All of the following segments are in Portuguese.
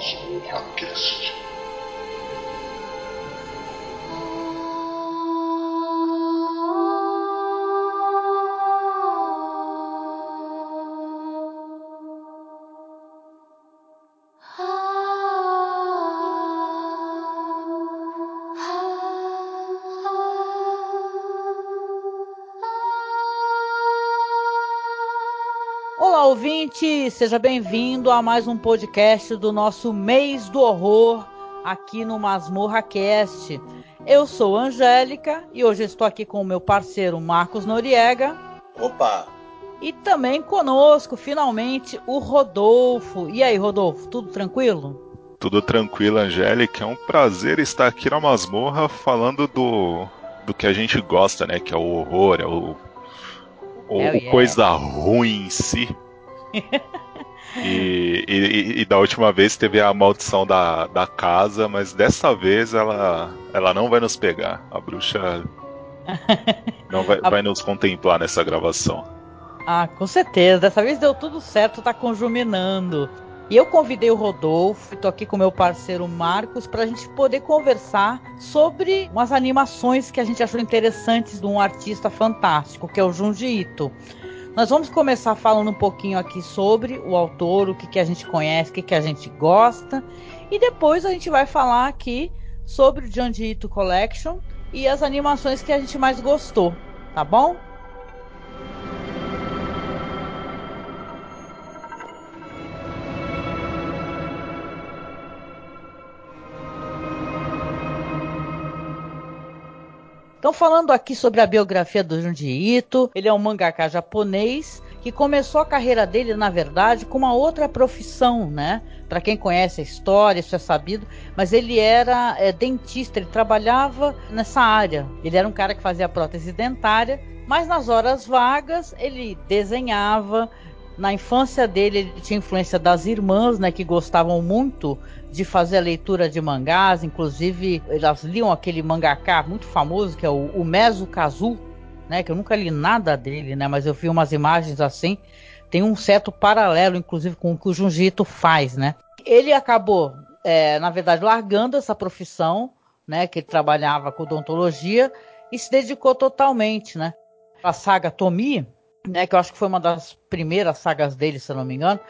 do Masmorra Ouvinte! Seja bem-vindo a mais um podcast do nosso Mês do Horror aqui no Masmorra Cast. Eu sou Angélica e hoje estou aqui com o meu parceiro Marcos Noriega. Opa! E também conosco, finalmente, o Rodolfo. E aí, Rodolfo, tudo tranquilo? Tudo tranquilo, Angélica. É um prazer estar aqui na masmorra falando do, do que a gente gosta, né? Que é o horror, é o ou yeah. coisa ruim em si. e, e, e, da última vez teve a maldição da, da casa, mas dessa vez ela, ela não vai nos pegar. A bruxa não vai, a... vai nos contemplar nessa gravação. Ah, com certeza. Dessa vez deu tudo certo, tá conjuminando. E eu convidei o Rodolfo, estou aqui com meu parceiro Marcos, para a gente poder conversar sobre umas animações que a gente achou interessantes de um artista fantástico, que é o Junji Ito. Nós vamos começar falando um pouquinho aqui sobre o autor, o que, que a gente conhece, o que, que a gente gosta, e depois a gente vai falar aqui sobre o Junji Ito Collection e as animações que a gente mais gostou, tá bom? Então, falando aqui sobre a biografia do Junji Ito, ele é um mangaka japonês que começou a carreira dele, na verdade, com uma outra profissão, né? Para quem conhece a história, isso é sabido, mas ele era é, dentista, ele trabalhava nessa área. Ele era um cara que fazia prótese dentária, mas nas horas vagas ele desenhava, na infância dele, ele tinha influência das irmãs, né, que gostavam muito de fazer a leitura de mangás. Inclusive, elas liam aquele mangaká muito famoso, que é o, o Meso Kazu, né, que eu nunca li nada dele, né, mas eu vi umas imagens assim. Tem um certo paralelo, inclusive, com o que o Junjito faz, né. Ele acabou, é, na verdade, largando essa profissão, né, que ele trabalhava com odontologia, e se dedicou totalmente, né. A saga Tomi, né, que eu acho que foi uma das primeiras sagas dele, se eu não me engano,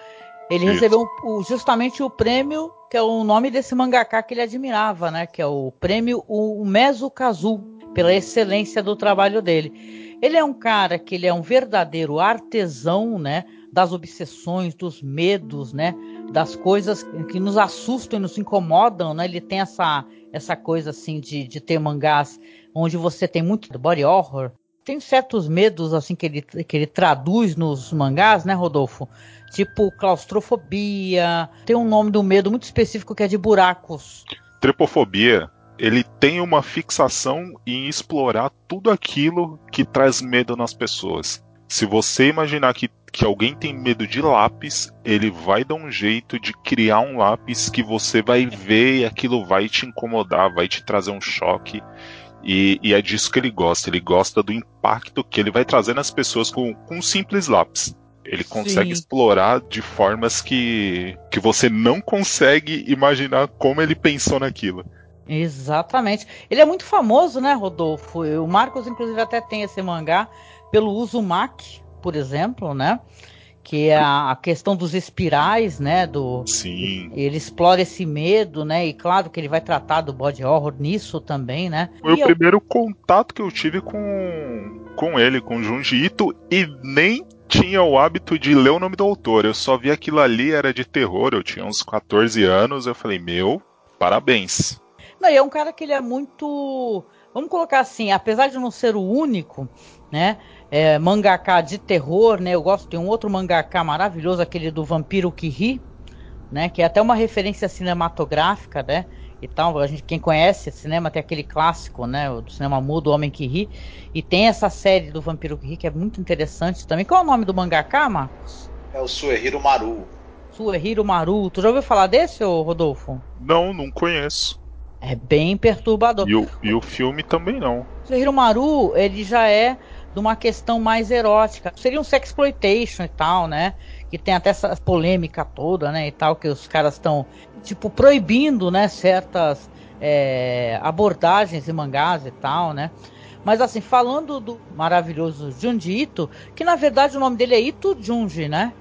ele Isso. recebeu o, justamente o prêmio, que é o nome desse mangaká que ele admirava, né, que é o prêmio o Meso Kazu, pela excelência do trabalho dele. Ele é um cara que ele é um verdadeiro artesão, né, das obsessões, dos medos, né, das coisas que nos assustam e nos incomodam, né? Ele tem essa essa coisa assim de, de ter mangás onde você tem muito body horror, tem certos medos assim que ele, que ele traduz nos mangás, né, Rodolfo? Tipo claustrofobia. Tem um nome do medo muito específico que é de buracos. Trepofobia. Ele tem uma fixação em explorar tudo aquilo que traz medo nas pessoas. Se você imaginar que, que alguém tem medo de lápis, ele vai dar um jeito de criar um lápis que você vai ver e aquilo vai te incomodar, vai te trazer um choque. E, e, é disso que ele gosta. Ele gosta do impacto que ele vai trazer nas pessoas com, com um simples lápis. Ele consegue Sim. explorar de formas que, que você não consegue imaginar como ele pensou naquilo. Exatamente. Ele é muito famoso, né, Rodolfo? O Marcos, inclusive, até tem esse mangá pelo Uzumaki, por exemplo, né? Que é a, questão dos espirais, né? Do, Sim. Ele explora esse medo, né? E claro que ele vai tratar do body horror nisso também, né? Foi e o eu... primeiro contato que eu tive com, com ele, com Junji Ito, e nem tinha o hábito de ler o nome do autor. Eu só vi aquilo ali, era de terror. Eu tinha uns 14 anos, eu falei, meu, parabéns. Não, e é um cara que ele é muito. Vamos colocar assim, apesar de não ser o único, né? É, mangaká de terror, né? Eu gosto, tem um outro mangaká maravilhoso, aquele do Vampiro que ri, né? Que é até uma referência cinematográfica, né? E tal, a gente, quem conhece cinema tem aquele clássico, né? Do cinema mudo, O Homem que Ri. E tem essa série do Vampiro que Ri que é muito interessante também. Qual é o nome do mangaká, Marcos? É o Suehiro Maru. Suehiro Maru. Tu já ouviu falar desse, ô Rodolfo? Não, não conheço. É bem perturbador. E o, e o filme também não. O Hiromaru, ele já é de uma questão mais erótica. Seria um sexploitation e tal, né? Que tem até essa polêmica toda, né? E tal, que os caras estão, tipo, proibindo, né? Certas é, abordagens em mangás e tal, né? Mas assim, falando do maravilhoso Junji Ito, que na verdade o nome dele é Ito Junji, né?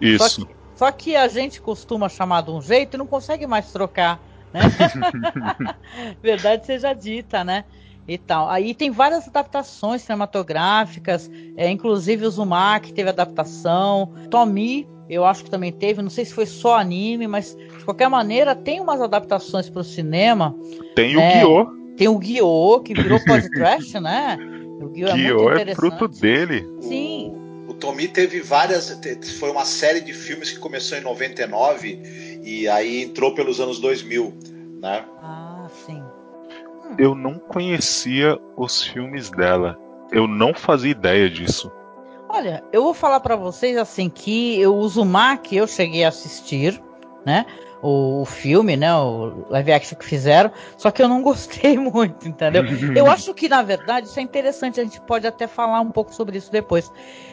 Isso. Só que, só que a gente costuma chamar de um jeito e não consegue mais trocar, né? verdade seja dita, né? E tal. Aí tem várias adaptações cinematográficas, é, inclusive o Zumaki teve adaptação, Tomi eu acho que também teve, não sei se foi só anime, mas de qualquer maneira tem umas adaptações para o cinema. Tem né? o Guiô tem o Guiô, que virou podcast, né? O Guiô, é, Guiô é fruto dele. Sim. O, o Tomi teve várias. Foi uma série de filmes que começou em 99 e aí entrou pelos anos 2000, né? Ah, sim. Eu não conhecia os filmes dela. Eu não fazia ideia disso. Olha, eu vou falar para vocês assim que eu uso Mac, eu cheguei a assistir, né? o, o, filme, né? O live action que fizeram. Só que eu não gostei muito, entendeu? eu acho que, na verdade, isso é interessante. A gente pode até falar um pouco sobre isso depois.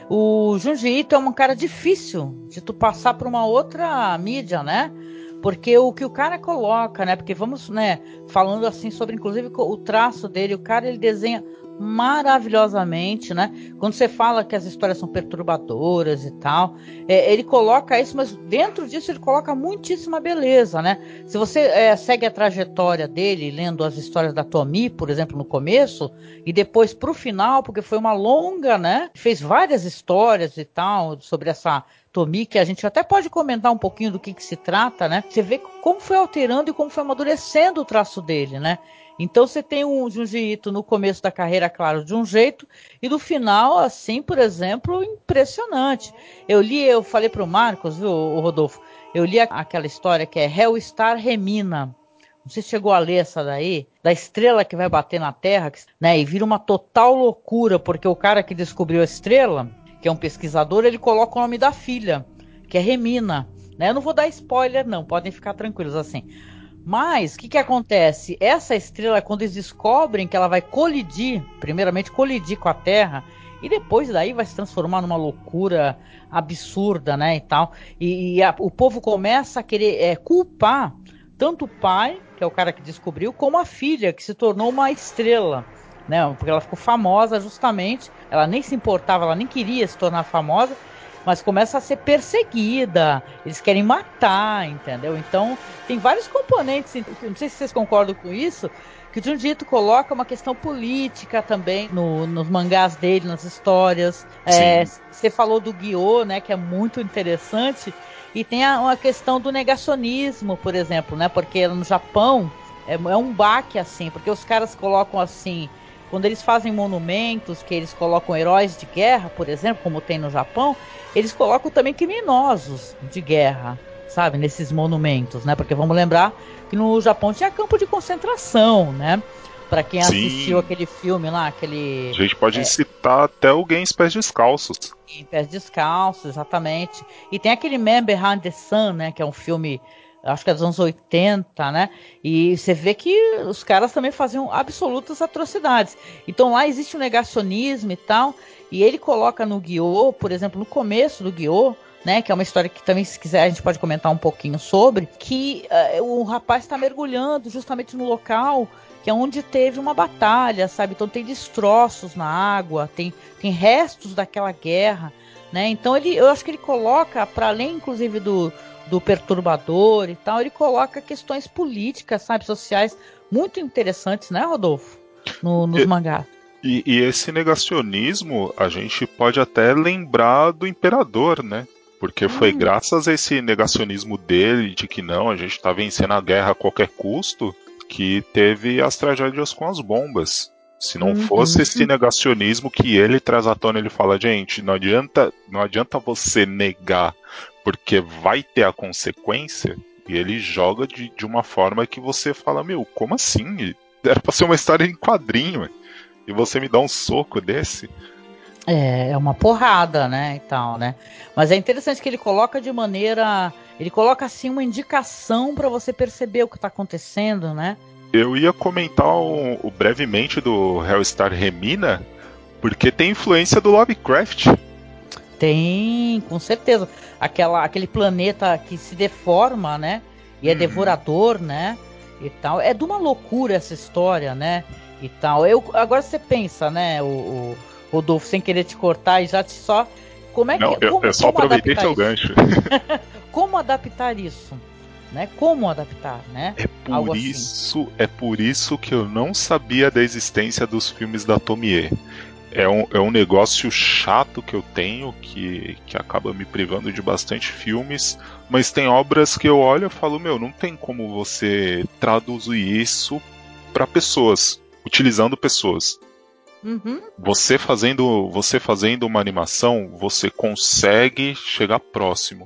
O Junji Ito é um cara difícil de tu passar para uma outra mídia, né? Porque o que o cara coloca, né? Porque vamos, né? Falando assim sobre, inclusive, o traço dele. O cara, ele desenha maravilhosamente, né? Quando você fala que as histórias são perturbadoras e tal, é, ele coloca isso, mas dentro disso ele coloca muitíssima beleza, né? Se você é, segue a trajetória dele, lendo as histórias da Tomi, por exemplo, no começo, e depois pro final, porque foi uma longa, né? Fez várias histórias e tal sobre essa Tomi, que a gente até pode comentar um pouquinho do que, que se trata, né? Você vê como foi alterando e como foi amadurecendo o traço dele, né? Então você tem um Junji no começo da carreira, claro, de um jeito, e no final, assim, por exemplo, impressionante. Eu li, eu falei para o Marcos, viu, o Rodolfo, eu li aquela história que é Hellstar Remina. Se chegou a ler essa daí, da estrela que vai bater na Terra, né? E vira uma total loucura, porque o cara que descobriu a estrela, que é um pesquisador, ele coloca o nome da filha, que é Remina. Né? Eu não vou dar spoiler, não, podem ficar tranquilos assim. Mas, o que, que acontece? Essa estrela, quando eles descobrem que ela vai colidir, primeiramente colidir com a Terra, e depois daí vai se transformar numa loucura absurda, né, e tal. E, e a, o povo começa a querer é, culpar tanto o pai, que é o cara que descobriu, como a filha, que se tornou uma estrela. Né, porque ela ficou famosa justamente, ela nem se importava, ela nem queria se tornar famosa, mas começa a ser perseguida, eles querem matar, entendeu? Então, tem vários componentes, não sei se vocês concordam com isso, que o Junji coloca uma questão política também no, nos mangás dele, nas histórias. É, você falou do Guiô, né, que é muito interessante, e tem a, uma questão do negacionismo, por exemplo, né, porque no Japão é, é um baque assim, porque os caras colocam assim quando eles fazem monumentos, que eles colocam heróis de guerra, por exemplo, como tem no Japão, eles colocam também criminosos de guerra, sabe, nesses monumentos, né? Porque vamos lembrar que no Japão tinha campo de concentração, né? Para quem Sim. assistiu aquele filme lá, aquele. A gente pode é, citar até alguém em pés descalços. Em pés descalços, exatamente. E tem aquele Man Behind the Sun, né? Que é um filme acho que é dos anos 80, né? E você vê que os caras também faziam absolutas atrocidades. Então lá existe um negacionismo e tal, e ele coloca no Guiô, por exemplo, no começo do Guiô, né, que é uma história que também, se quiser, a gente pode comentar um pouquinho sobre, que uh, o rapaz está mergulhando justamente no local que é onde teve uma batalha, sabe? Então tem destroços na água, tem, tem restos daquela guerra, né? Então ele, eu acho que ele coloca, para além, inclusive, do, do perturbador e tal, ele coloca questões políticas, sabe, sociais muito interessantes, né, Rodolfo? No, nos e, mangás. E, e, esse negacionismo a gente pode até lembrar do imperador, né? Porque foi hum. graças a esse negacionismo dele de que não, a gente está vencendo a guerra a qualquer custo, que teve as tragédias com as bombas. Se não uhum. fosse esse negacionismo que ele traz à tona, ele fala, gente, não adianta, não adianta você negar porque vai ter a consequência, e ele joga de, de uma forma que você fala, meu, como assim? Era pra ser uma história em quadrinho, e você me dá um soco desse. É, é uma porrada, né, e tal, né? Mas é interessante que ele coloca de maneira, ele coloca assim uma indicação para você perceber o que está acontecendo, né? Eu ia comentar o, o brevemente do Hellstar Remina, porque tem influência do Lovecraft. Tem, com certeza. Aquela, aquele planeta que se deforma, né? E é uhum. devorador, né? E tal. É de uma loucura essa história, né? E tal. Eu, agora você pensa, né, o, o Rodolfo, sem querer te cortar e já te só. Como é que. Não, eu, como, eu só aproveitei seu gancho. como adaptar isso? Né? Como adaptar, né? É por Algo assim. isso, assim. é por isso que eu não sabia da existência dos filmes da Tomie é um, é um negócio chato que eu tenho, que, que acaba me privando de bastante filmes, mas tem obras que eu olho e falo, meu, não tem como você traduzir isso para pessoas, utilizando pessoas. Uhum. Você fazendo você fazendo uma animação, você consegue chegar próximo.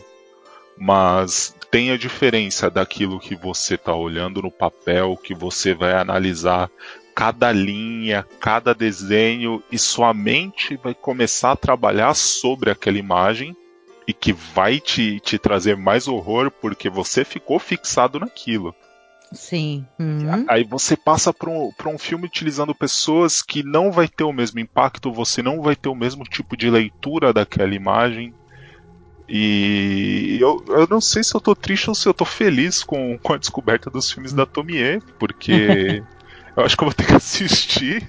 Mas tem a diferença daquilo que você está olhando no papel, que você vai analisar cada linha, cada desenho, e sua mente vai começar a trabalhar sobre aquela imagem e que vai te, te trazer mais horror porque você ficou fixado naquilo. Sim. Uhum. Aí você passa para um, um filme utilizando pessoas que não vai ter o mesmo impacto, você não vai ter o mesmo tipo de leitura daquela imagem. E eu, eu não sei se eu tô triste ou se eu tô feliz com, com a descoberta dos filmes da Tomie, porque Eu acho que eu vou ter que assistir.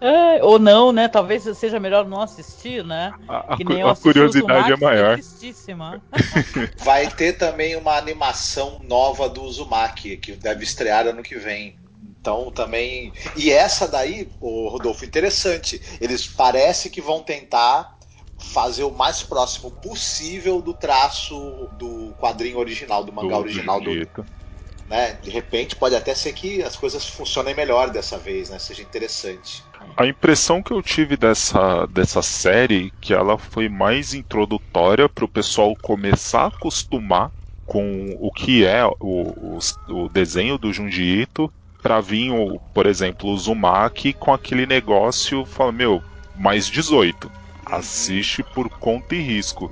É, ou não, né? Talvez seja melhor não assistir, né? A, a, a curiosidade é maior. Vai ter também uma animação nova do Uzumaki, que deve estrear ano que vem. Então também. E essa daí, o Rodolfo, interessante. Eles parece que vão tentar fazer o mais próximo possível do traço do quadrinho original, do mangá do, original do, né? De repente pode até ser que as coisas funcionem melhor dessa vez, né? Seja interessante. A impressão que eu tive dessa, dessa série que ela foi mais introdutória para o pessoal começar a acostumar com o que é o, o, o desenho do Junji Ito para vir, o, por exemplo, o Zumaki com aquele negócio, fala, meu, mais 18. Assiste por conta e risco.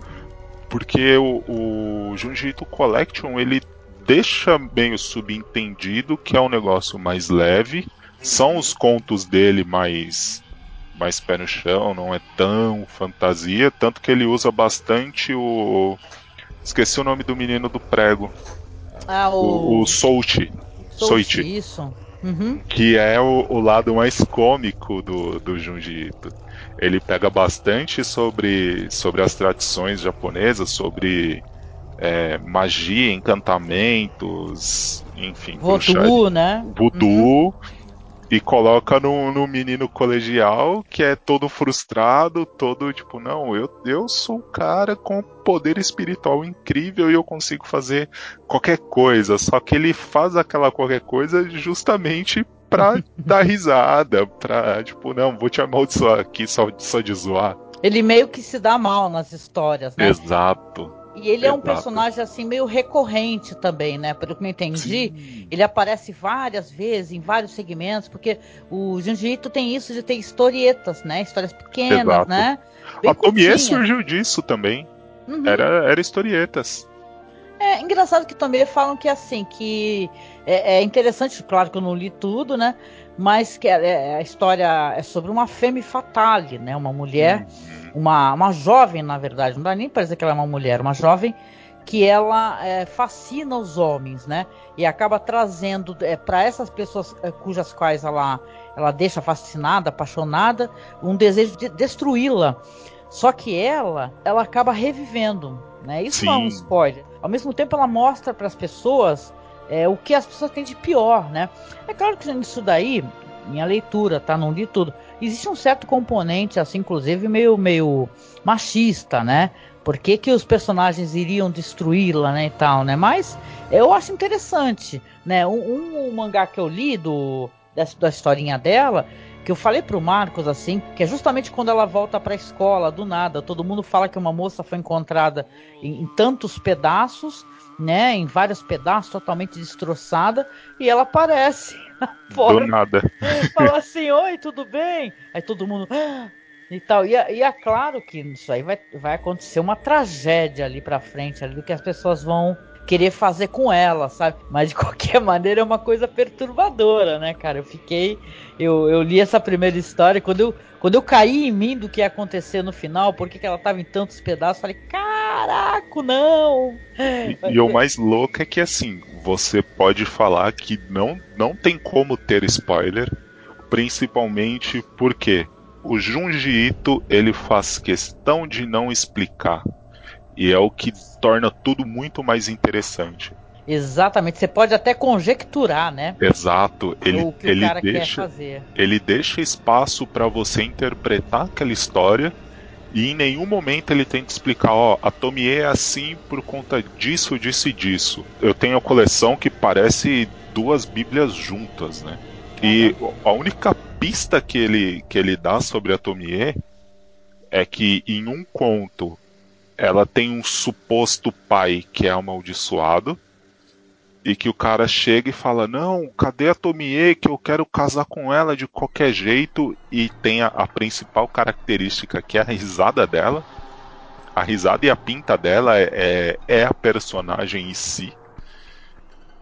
Porque o, o Junji Ito Collection, ele deixa meio subentendido que é um negócio mais leve. São os contos dele mais mais pé no chão, não é tão fantasia, tanto que ele usa bastante o esqueci o nome do menino do prego. Ah, o, o, o Soichi. Soichi. Isso. Uhum. Que é o, o, lado mais cômico do, do Junji Ito. Ele pega bastante sobre, sobre as tradições japonesas, sobre é, magia, encantamentos, enfim. Voodoo, né? Voodoo. Uhum. E coloca no, no menino colegial que é todo frustrado, todo tipo, não, eu, eu sou um cara com poder espiritual incrível e eu consigo fazer qualquer coisa. Só que ele faz aquela qualquer coisa justamente pra dar risada, pra, tipo, não, vou te amaldiçoar aqui só, só de zoar. Ele meio que se dá mal nas histórias, né? Exato. E ele Exato. é um personagem assim meio recorrente também, né? Pelo que eu entendi, Sim. ele aparece várias vezes em vários segmentos, porque o Junji tem isso de ter historietas, né? Histórias pequenas, Exato. né? Bem a Tomie surgiu disso também. Uhum. Era, era historietas. É engraçado que também falam que assim, que é, é, interessante, claro que eu não li tudo, né? Mas que é, é a história é sobre uma femme fatale, né? Uma mulher. Uhum uma, uma jovem, na verdade, não dá nem para dizer que ela é uma mulher, uma jovem que ela é, fascina os homens, né? E acaba trazendo é, para essas pessoas é, cujas quais ela, ela deixa fascinada, apaixonada, um desejo de destruí-la. Só que ela, ela acaba revivendo, né? Isso Sim. não é um spoiler. Ao mesmo tempo, ela mostra para as pessoas é, o que as pessoas têm de pior, né? É claro que isso daí, minha leitura, tá? Não li tudo existe um certo componente, assim, inclusive meio, meio machista, né? Por que, que os personagens iriam destruí-la, né, e tal, né? Mas eu acho interessante, né? Um, um mangá que eu li do, dessa, da historinha dela, que eu falei pro Marcos, assim, que é justamente quando ela volta pra escola, do nada, todo mundo fala que uma moça foi encontrada em, em tantos pedaços, né, em vários pedaços, totalmente destroçada, e ela aparece Porra. Do nada. Fala assim, oi, tudo bem? Aí todo mundo. Ah", e tal. E, e é claro que isso aí vai, vai acontecer uma tragédia ali pra frente, ali, do que as pessoas vão querer fazer com ela, sabe? Mas de qualquer maneira é uma coisa perturbadora, né, cara? Eu fiquei. Eu, eu li essa primeira história quando eu, quando eu caí em mim do que ia acontecer no final, porque que ela tava em tantos pedaços, falei, caraca, não! E, e o mais louco é que assim, você pode falar que não, não tem como ter spoiler, principalmente porque o Junji Ito ele faz questão de não explicar. E é o que torna tudo muito mais interessante. Exatamente, você pode até conjecturar, né? Exato, ele, que ele deixa. Ele deixa espaço para você interpretar aquela história e em nenhum momento ele tenta explicar, ó, a Tomie é assim por conta disso, disso e disso. Eu tenho a coleção que parece duas bíblias juntas, né? E a única pista que ele, que ele dá sobre a Tomie é que em um conto ela tem um suposto pai que é amaldiçoado e que o cara chega e fala: Não, cadê a Tomie? Que eu quero casar com ela de qualquer jeito. E tem a, a, principal característica que é a risada dela. A risada e a pinta dela é, é, é a personagem em si.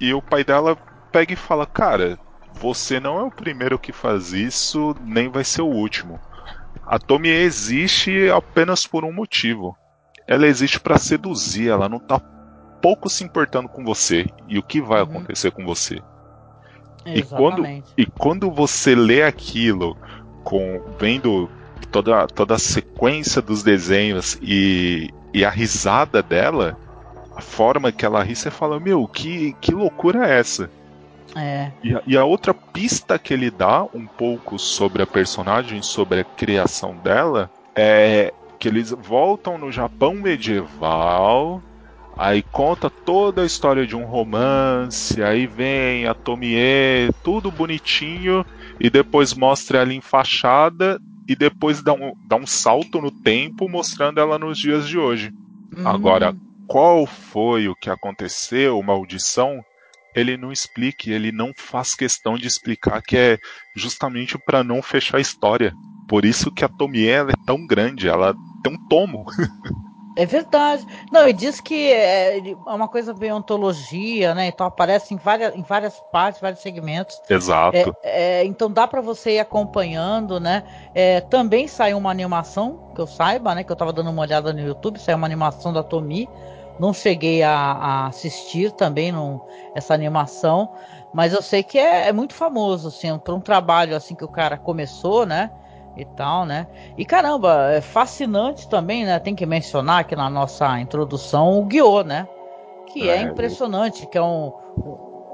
E o pai dela pega e fala: Cara, você não é o primeiro que faz isso, nem vai ser o último. A Tomie existe apenas por um motivo ela existe para seduzir, ela não tá pouco se importando com você e o que vai uhum. acontecer com você. E quando, e quando você lê aquilo com vendo toda, toda a sequência dos desenhos e, e a risada dela, a forma que ela ri, você fala, meu, que, que loucura é essa? É. E, a, e a outra pista que ele dá um pouco sobre a personagem, sobre a criação dela, é que eles voltam no Japão medieval, aí conta toda a história de um romance, aí vem a Tomie, tudo bonitinho, e depois mostra ela em fachada, e depois dá um, dá um salto no tempo mostrando ela nos dias de hoje. Hum. Agora, qual foi o que aconteceu, maldição? Ele não explica, ele não faz questão de explicar que é justamente para não fechar a história. Por isso que a Tomie é tão grande, ela tem um tomo. É verdade. Não, e diz que é, é uma coisa bem ontologia, né? Então aparece em várias, em várias partes, vários segmentos. Exato. É, é, então dá para você ir acompanhando, né? É, também saiu uma animação, que eu saiba, né? Que eu tava dando uma olhada no YouTube, saiu uma animação da Tomi. Não cheguei a, a assistir também no, essa animação, mas eu sei que é, é muito famoso, assim, para um trabalho assim que o cara começou, né? E tal, né? E caramba, é fascinante também, né? Tem que mencionar aqui na nossa introdução o guiô, né? Que é, é impressionante, que é um,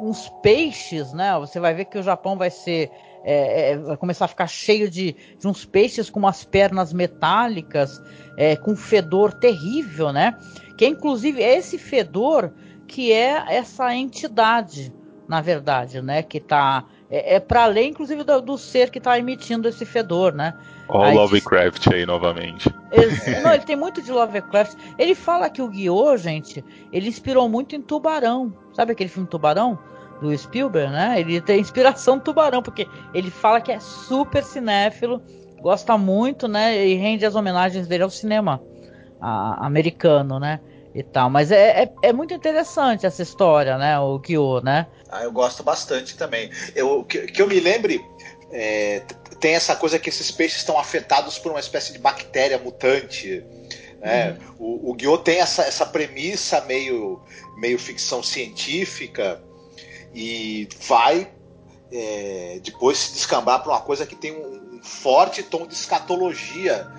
uns peixes, né? Você vai ver que o Japão vai ser é, é, vai começar a ficar cheio de, de, uns peixes com umas pernas metálicas, é, com fedor terrível, né? Que é, inclusive é esse fedor que é essa entidade, na verdade, né? Que está é, é para além, inclusive, do, do, ser que tá emitindo esse fedor, né? Olha o Lovecraft aí novamente. Ele, não, ele tem muito de Lovecraft. Ele fala que o Guiô, gente, ele inspirou muito em Tubarão. Sabe aquele filme Tubarão? Do Spielberg, né? Ele tem inspiração Tubarão, porque ele fala que é super cinéfilo, gosta muito, né? E rende as homenagens dele ao cinema a, americano, né? E tal. Mas é, é, é, muito interessante essa história, né? O Kyo, né? Ah, eu gosto bastante também. Eu, que, que eu me lembre, é, tem essa coisa que esses peixes estão afetados por uma espécie de bactéria mutante. Né? Uhum. O, o Guiô tem essa, essa premissa meio, meio ficção científica e vai é, depois se descambar para uma coisa que tem um, um forte tom de escatologia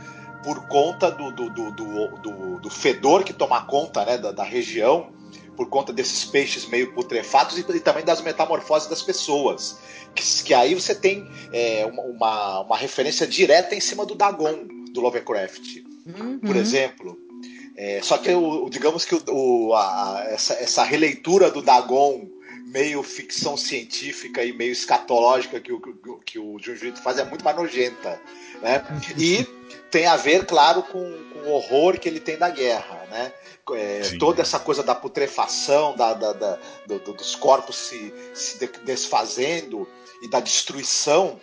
por conta do, do, do, do, do fedor que toma conta né, da, da, região, por conta desses peixes meio putrefatos e, e também das metamorfoses das pessoas. Que, que aí você tem é, uma, uma referência direta em cima do Dagon, do Lovecraft. Uhum. Por exemplo. É, só que, o, digamos que o, a, essa, essa releitura do Dagon meio ficção científica e meio escatológica que o, que o Junji faz é muito mais nojenta. Né? E tem a ver, claro, com, com, o horror que ele tem da guerra. Né? É, toda essa coisa da putrefação, da, da, da do, dos corpos se, se desfazendo e da destruição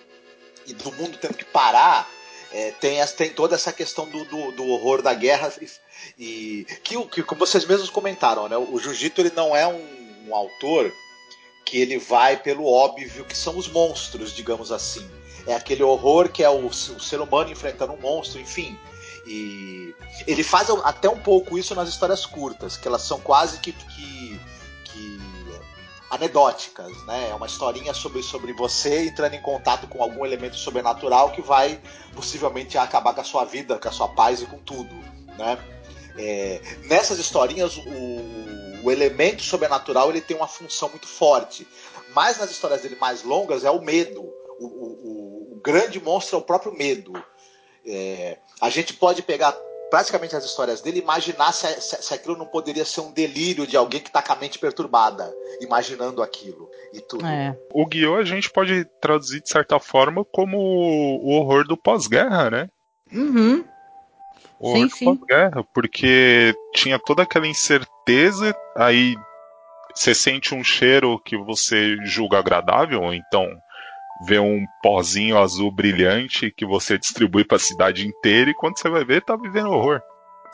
e do mundo tendo que parar é, tem, tem toda essa questão do, do, do horror da guerra e, e que, que, como vocês mesmos comentaram, né, o Jiu-Jitsu ele não é um, um autor que ele vai pelo óbvio que são os monstros, digamos assim. É aquele horror que é o, o ser humano enfrentando um monstro, enfim. E ele faz até um pouco isso nas histórias curtas, que elas são quase que, que, que anedóticas, né? É uma historinha sobre, sobre você entrando em contato com algum elemento sobrenatural que vai possivelmente acabar com a sua vida, com a sua paz e com tudo, né? É, nessas historinhas, o, o elemento sobrenatural ele tem uma função muito forte, mas nas histórias dele mais longas é o medo. O, o, grande monstro é o próprio medo. É, a gente pode pegar praticamente as histórias dele e imaginar se, se, se, aquilo não poderia ser um delírio de alguém que está com a mente perturbada, imaginando aquilo e tudo. É. O Guiô a gente pode traduzir de certa forma como o horror do pós-guerra, né? Uhum. O horror sim, do pós-guerra, porque tinha toda aquela incerteza, aí você sente um cheiro que você julga agradável, então vê um pozinho azul brilhante que você distribui para a cidade inteira e quando você vai ver, tá vivendo horror.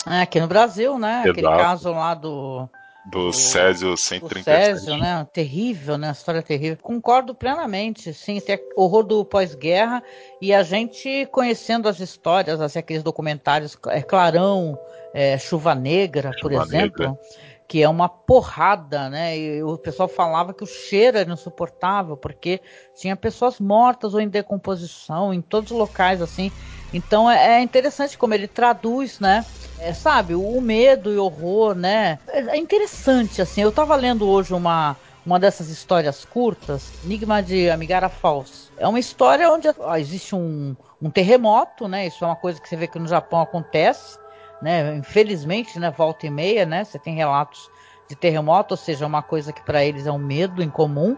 É, aqui no Brasil, né? Exato. Aquele caso lá do. Do, do Césio 137. Do Césio, né? Terrível, né? A história é terrível. Concordo plenamente, sim. Tem horror do pós-guerra e a gente conhecendo as histórias, assim, aqueles documentários, é Clarão, é, Chuva Negra, Chuva por exemplo. Negra que é uma porrada, né? E o pessoal falava que o cheiro era insuportável, porque tinha pessoas mortas ou em decomposição em todos os locais, assim. Então é, é interessante como ele traduz, né? É, sabe, o medo e o horror, né? É interessante, assim. Eu tava lendo hoje uma, uma dessas histórias curtas, Enigma de Amigara Falls. É uma história onde ó, existe um, um terremoto, né? Isso é uma coisa que você vê que no Japão acontece né? Infelizmente, né, volta e meia, né? Você tem relatos de terremoto, ou seja, uma coisa que para eles é um medo incomum.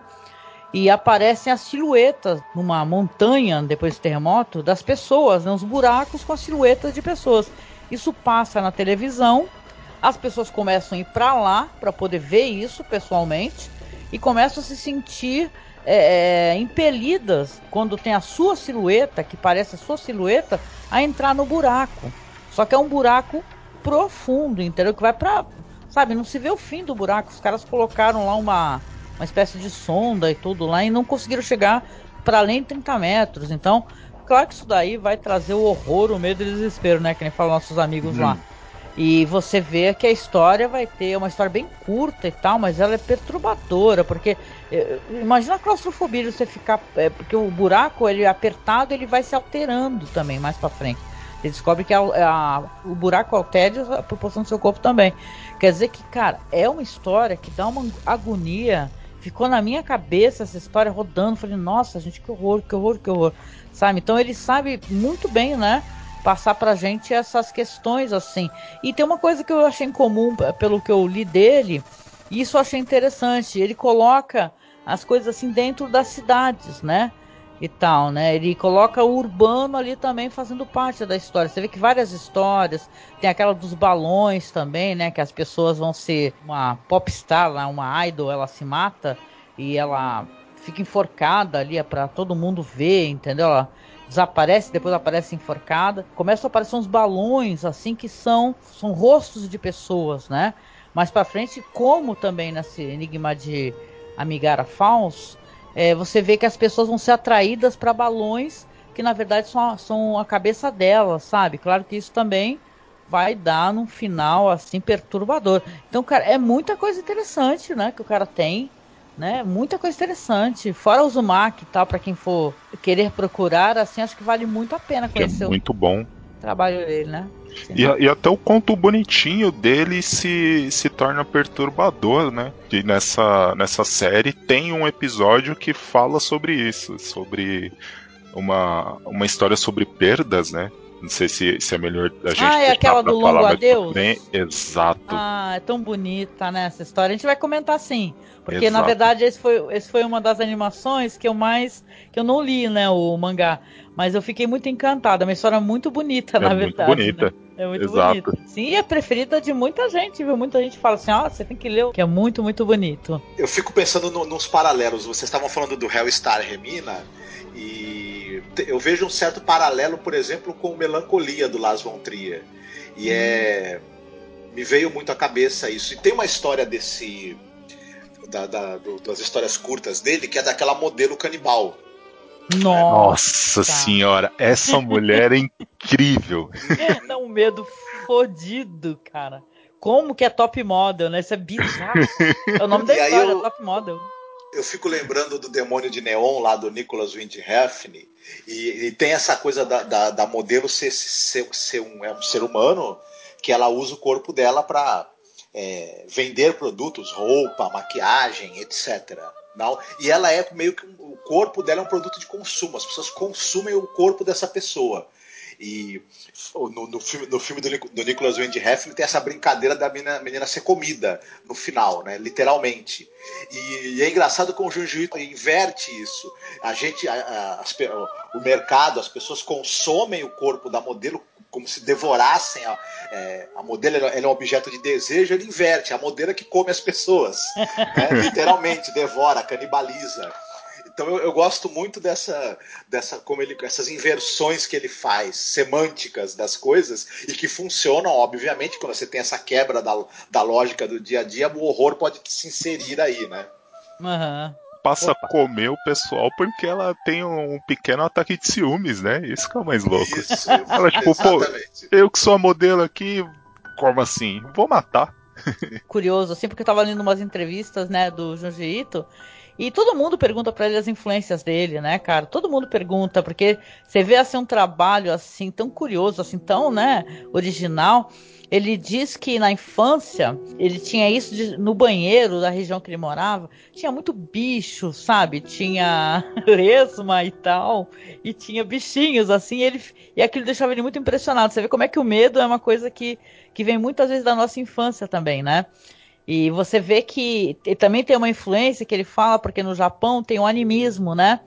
E aparecem as silhuetas numa montanha depois do terremoto das pessoas, né, uns buracos com as silhuetas de pessoas. Isso passa na televisão, as pessoas começam a ir para lá para poder ver isso pessoalmente e começam a se sentir é, é, impelidas quando tem a sua silhueta, que parece a sua silhueta, a entrar no buraco. Só que é um buraco profundo, entendeu? Que vai pra. Sabe, não se vê o fim do buraco. Os caras colocaram lá uma, uma espécie de sonda e tudo lá e não conseguiram chegar para além de 30 metros. Então, claro que isso daí vai trazer o horror, o medo e o desespero, né? Que nem falam nossos amigos lá. Uhum. E você vê que a história vai ter uma história bem curta e tal, mas ela é perturbadora, porque eh, imagina a claustrofobia de você ficar, é, porque o buraco ele é apertado, ele vai se alterando também mais para frente. Ele descobre que a, a, o buraco altera a proporção do seu corpo também. Quer dizer que, cara, é uma história que dá uma agonia. Ficou na minha cabeça essa história rodando. Falei, nossa, gente, que horror, que horror, que horror. Sabe? Então ele sabe muito bem, né? Passar pra gente essas questões assim. E tem uma coisa que eu achei em comum, pelo que eu li dele, e isso eu achei interessante. Ele coloca as coisas assim dentro das cidades, né? E tal, né? Ele coloca o urbano ali também fazendo parte da história. Você vê que várias histórias, tem aquela dos balões também, né? Que as pessoas vão ser uma popstar, uma idol, ela se mata e ela fica enforcada ali é para todo mundo ver, entendeu? Ela desaparece, depois aparece enforcada. Começam a aparecer uns balões assim que são são rostos de pessoas, né? Mais para frente, como também nesse enigma de Amigara Falls, é, você vê que as pessoas vão ser atraídas para balões que na verdade são, são a cabeça delas, sabe? Claro que isso também vai dar num final assim perturbador. Então, cara, é muita coisa interessante, né, que o cara tem, né? Muita coisa interessante. Fora o Zumak e tal, para quem for querer procurar, assim, acho que vale muito a pena conhecer. Que é muito bom trabalho dele, né? E, e, até o conto bonitinho dele se, se torna perturbador, né? E nessa, nessa série tem um episódio que fala sobre isso, sobre uma, uma história sobre perdas, né? Não sei se, se é melhor a gente. Ah, é aquela do Longo Adeus? Bem. Exato. Ah, é tão bonita, né, essa história. A gente vai comentar sim. Porque, Exato. na verdade, esse foi, esse foi uma das animações que eu mais. Que eu não li, né, o mangá. Mas eu fiquei muito encantada. É uma história muito bonita, é na verdade. Muito bonita. Né? É muito Exato. bonito. Sim, e é preferida de muita gente, viu? Muita gente fala assim, ó, oh, você tem que ler, que é muito, muito bonito. Eu fico pensando no, nos paralelos. Vocês estavam falando do Hellstar Remina e eu vejo um certo paralelo, por exemplo, com Melancolia do Lars von Trier. E é me veio muito à cabeça isso. E tem uma história desse da, da, do, das histórias curtas dele que é daquela modelo canibal. Nossa, Nossa senhora, essa mulher é incrível. Dá um medo fodido, cara. Como que é top model, né? Isso é bizarro. É o nome da história, eu, top model. Eu fico lembrando do Demônio de Neon lá do Nicholas Windhefn e, e tem essa coisa da, da, da modelo ser, ser, ser um, é um ser humano que ela usa o corpo dela para é, vender produtos, roupa, maquiagem, etc. Não? E ela é meio que o corpo dela é um produto de consumo. As pessoas consumem o corpo dessa pessoa. E no, no filme, no filme do, do Nicholas Winding tem essa brincadeira da menina, menina, ser comida no final, né? Literalmente. E, e é engraçado como o Junji inverte isso. A gente, a, a, as, o mercado, as pessoas consomem o corpo da modelo como se devorassem a, é, a modelo, ela é um objeto de desejo, ele inverte, a modelo é que come as pessoas, né? literalmente, devora, canibaliza. Então eu, eu, gosto muito dessa, dessa como ele, essas inversões que ele faz, semânticas das coisas, e que funcionam, obviamente, quando você tem essa quebra da, da lógica do dia a dia, o horror pode se inserir aí, né? Uhum passa Opa. a comer o pessoal porque ela tem um pequeno ataque de ciúmes, né? Isso que é o mais louco. Isso, ela, tipo, exatamente. pô, eu que sou a modelo aqui, como assim? Vou matar. Curioso, assim, porque eu tava lendo umas entrevistas, né, do Junji Ito, e todo mundo pergunta para ele as influências dele, né, cara? Todo mundo pergunta, porque você vê assim um trabalho assim tão curioso, assim tão, né, original. Ele diz que na infância ele tinha isso de, no banheiro da região que ele morava, tinha muito bicho, sabe? Tinha resma e tal, e tinha bichinhos assim, e ele e aquilo deixava ele muito impressionado. Você vê como é que o medo é uma coisa que que vem muitas vezes da nossa infância também, né? E você vê que também tem uma influência que ele fala, porque no Japão tem o animismo, né?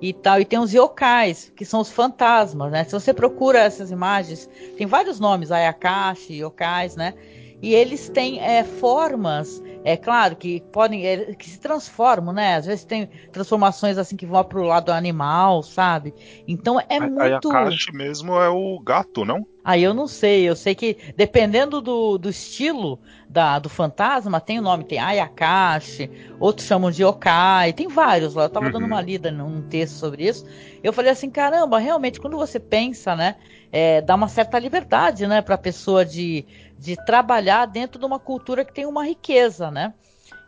e tal. E tem os yokais, que são os fantasmas, né? Se você procura essas imagens, tem vários nomes, Ayakashi, yokais, né? E eles têm é, formas, é claro, que podem, é, que se transformam, né? Às vezes tem transformações assim que vão pro lado animal, sabe? Então é a, muito. Ayakashi mesmo é o gato, não? Aí eu não sei, eu sei que dependendo do, do estilo da, do fantasma, tem o nome, tem Ayakashi, outros chamam de Yokai, tem vários lá. Eu tava uhum. dando uma lida num texto sobre isso. Eu falei assim, caramba, realmente, quando você pensa, né, é, dá uma certa liberdade, né, pra pessoa de, de trabalhar dentro de uma cultura que tem uma riqueza, né?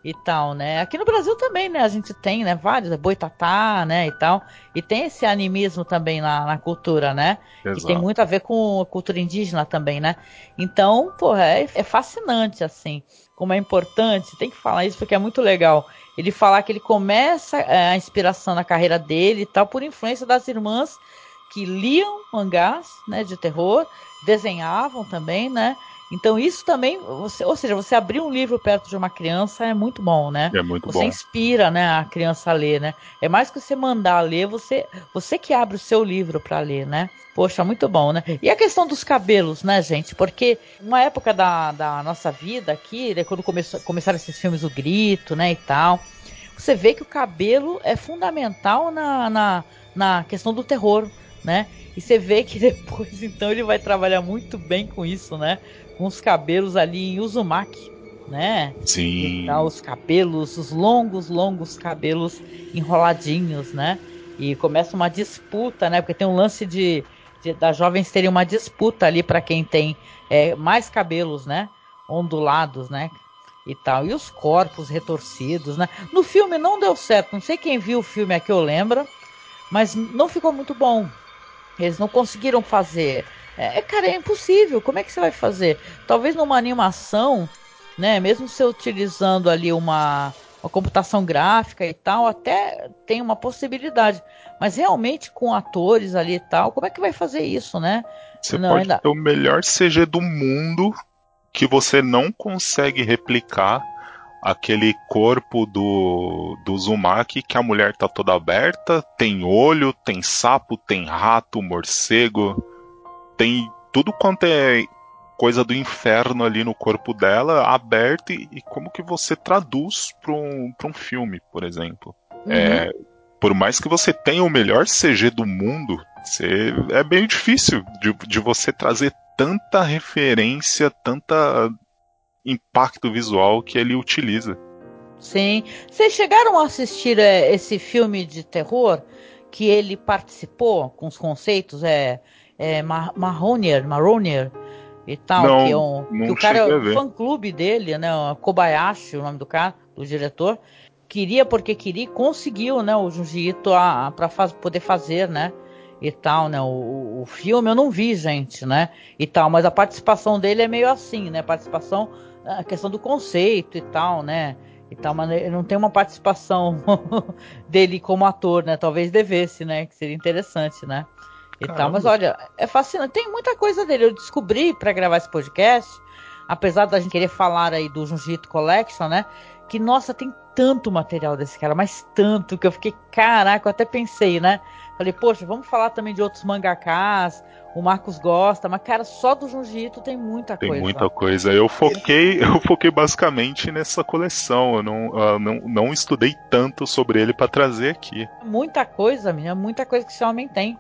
e tal, né? Aqui no Brasil também, né? A gente tem, né? Vários, é boitatá, né? E tal. E tem esse animismo também na, na cultura, né? Exato. Que tem muito a ver com a cultura indígena também, né? Então, porra, é, é fascinante, assim. Como é importante, tem que falar isso porque é muito legal. Ele falar que ele começa é, a inspiração na carreira dele e tal, por influência das irmãs que liam mangás, né? De terror, desenhavam também, né? Então isso também, você, ou seja, você abrir um livro perto de uma criança é muito bom, né? É muito você bom. Você inspira, né, a criança a ler, né? É mais que você mandar ler, você, você que abre o seu livro para ler, né? Poxa, muito bom, né? E a questão dos cabelos, né, gente? Porque uma época da, da nossa vida aqui, né, quando começou, começaram esses filmes O Grito, né, e tal, você vê que o cabelo é fundamental na, na, na questão do terror, né? E você vê que depois, então, ele vai trabalhar muito bem com isso, né? Com os cabelos ali em Uzumaki, né? Sim. Os cabelos, os longos, longos cabelos enroladinhos, né? E começa uma disputa, né? Porque tem um lance de, de das jovens terem uma disputa ali para quem tem é, mais cabelos, né? Ondulados, né? E tal. E os corpos retorcidos, né? No filme não deu certo. Não sei quem viu o filme aqui eu lembro, mas não ficou muito bom. Eles não conseguiram fazer é, é, cara, é impossível. Como é que você vai fazer? Talvez numa animação, né? Mesmo você utilizando ali uma, uma computação gráfica e tal, até tem uma possibilidade. Mas realmente com atores ali e tal, como é que vai fazer isso, né? Você não, pode ainda... ter o melhor CG do mundo que você não consegue replicar aquele corpo do, do Zumaki que a mulher tá toda aberta, tem olho, tem sapo, tem rato, morcego tem tudo quanto é coisa do inferno ali no corpo dela aberto e, e como que você traduz para um, um filme, por exemplo. Uhum. É, por mais que você tenha o melhor CG do mundo, você, é bem difícil de, de você trazer tanta referência, tanta impacto visual que ele utiliza. Sim. Vocês chegaram a assistir é, esse filme de terror que ele participou com os conceitos? É, é Marronier, Marronier e tal, não, que é um, que o cara é o fã clube dele, né? Kobayashi, o nome do cara, do diretor, queria porque queria, conseguiu, né? O Junji Ito para faz, poder fazer, né? E tal, né? O, o filme eu não vi, gente, né? E tal, mas a participação dele é meio assim, né? Participação, a questão do conceito e tal, né? e tal, mas ele não tem uma participação dele como ator, né? Talvez devesse, né? Que seria interessante, né? E tal, mas olha, é fascinante. Tem muita coisa dele. Eu descobri para gravar esse podcast, apesar da gente querer falar aí do Jujitsu Collection, né? Que nossa, tem tanto material desse cara, mas tanto que eu fiquei, caraca, eu até pensei, né? Falei, poxa, vamos falar também de outros mangakas, o Marcos gosta, mas cara, só do Jujito tem muita tem coisa. Tem muita coisa. Eu foquei, eu foquei basicamente nessa coleção. Eu não, uh, não, não estudei tanto sobre ele para trazer aqui. Muita coisa, minha, muita coisa que esse homem tem.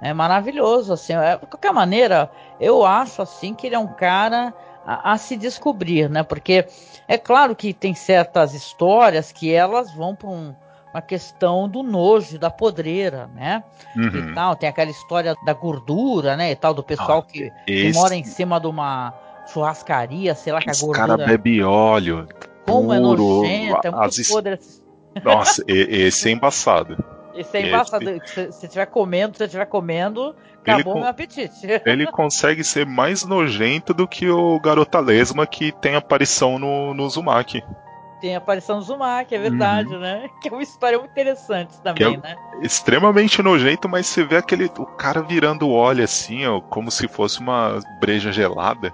É maravilhoso, assim. É, de qualquer maneira, eu acho assim que ele é um cara a, a, se descobrir, né? Porque é claro que tem certas histórias que elas vão para um uma questão do nojo, da podreira, né? Uhum. E tal, tem aquela história da gordura, né? E tal, do pessoal ah, que, esse... que, mora em cima de uma churrascaria, sei lá, que a gordura. Os cara bebe óleo. Como é puro, é nojento, é muito podre. Nossa, esse é embaçado. Esse é embaçado. Se você estiver comendo, se você estiver comendo, acabou meu apetite. Ele consegue ser mais nojento do que o Garota Lesma que tem aparição no, no Uzumaki tem aparição do Zumak, é verdade, uhum. né? Que é uma história muito interessante também, é né? Extremamente nojento, mas você vê aquele o cara virando óleo assim, ó, como se fosse uma breja gelada.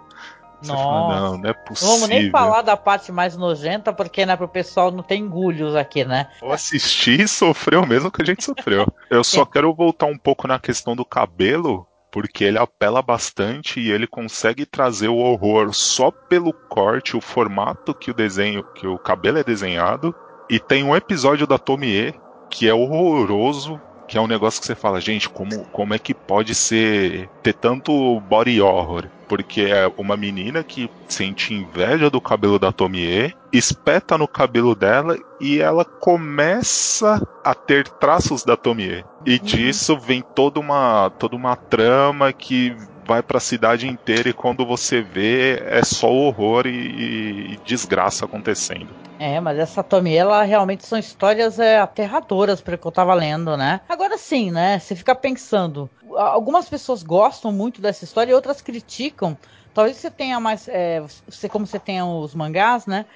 Você Nossa. Fala, não, não é possível. Vamos nem falar da parte mais nojenta, porque né, pro pessoal não tem engulhos aqui, né? Eu assisti e sofreu mesmo que a gente sofreu. Eu só quero voltar um pouco na questão do cabelo, porque ele apela bastante e ele consegue trazer o horror só pelo corte, o formato que o desenho, que o cabelo é desenhado. E tem um episódio da Tomie que é horroroso, que é um negócio que você fala, gente, como, como é que pode ser ter tanto body horror? Porque é uma menina que sente inveja do cabelo da Tomie, espeta no cabelo dela e ela começa a ter traços da Tomie. E uhum. disso vem toda uma, toda uma trama que vai para a cidade inteira e quando você vê é só horror e, e desgraça acontecendo. É, mas essa Tomie, ela realmente são histórias é, aterradoras, pelo que eu tava lendo, né? Agora sim, né? Você fica pensando, algumas pessoas gostam muito dessa história e outras criticam. Talvez você tenha mais, é, você como você tenha os mangás, né?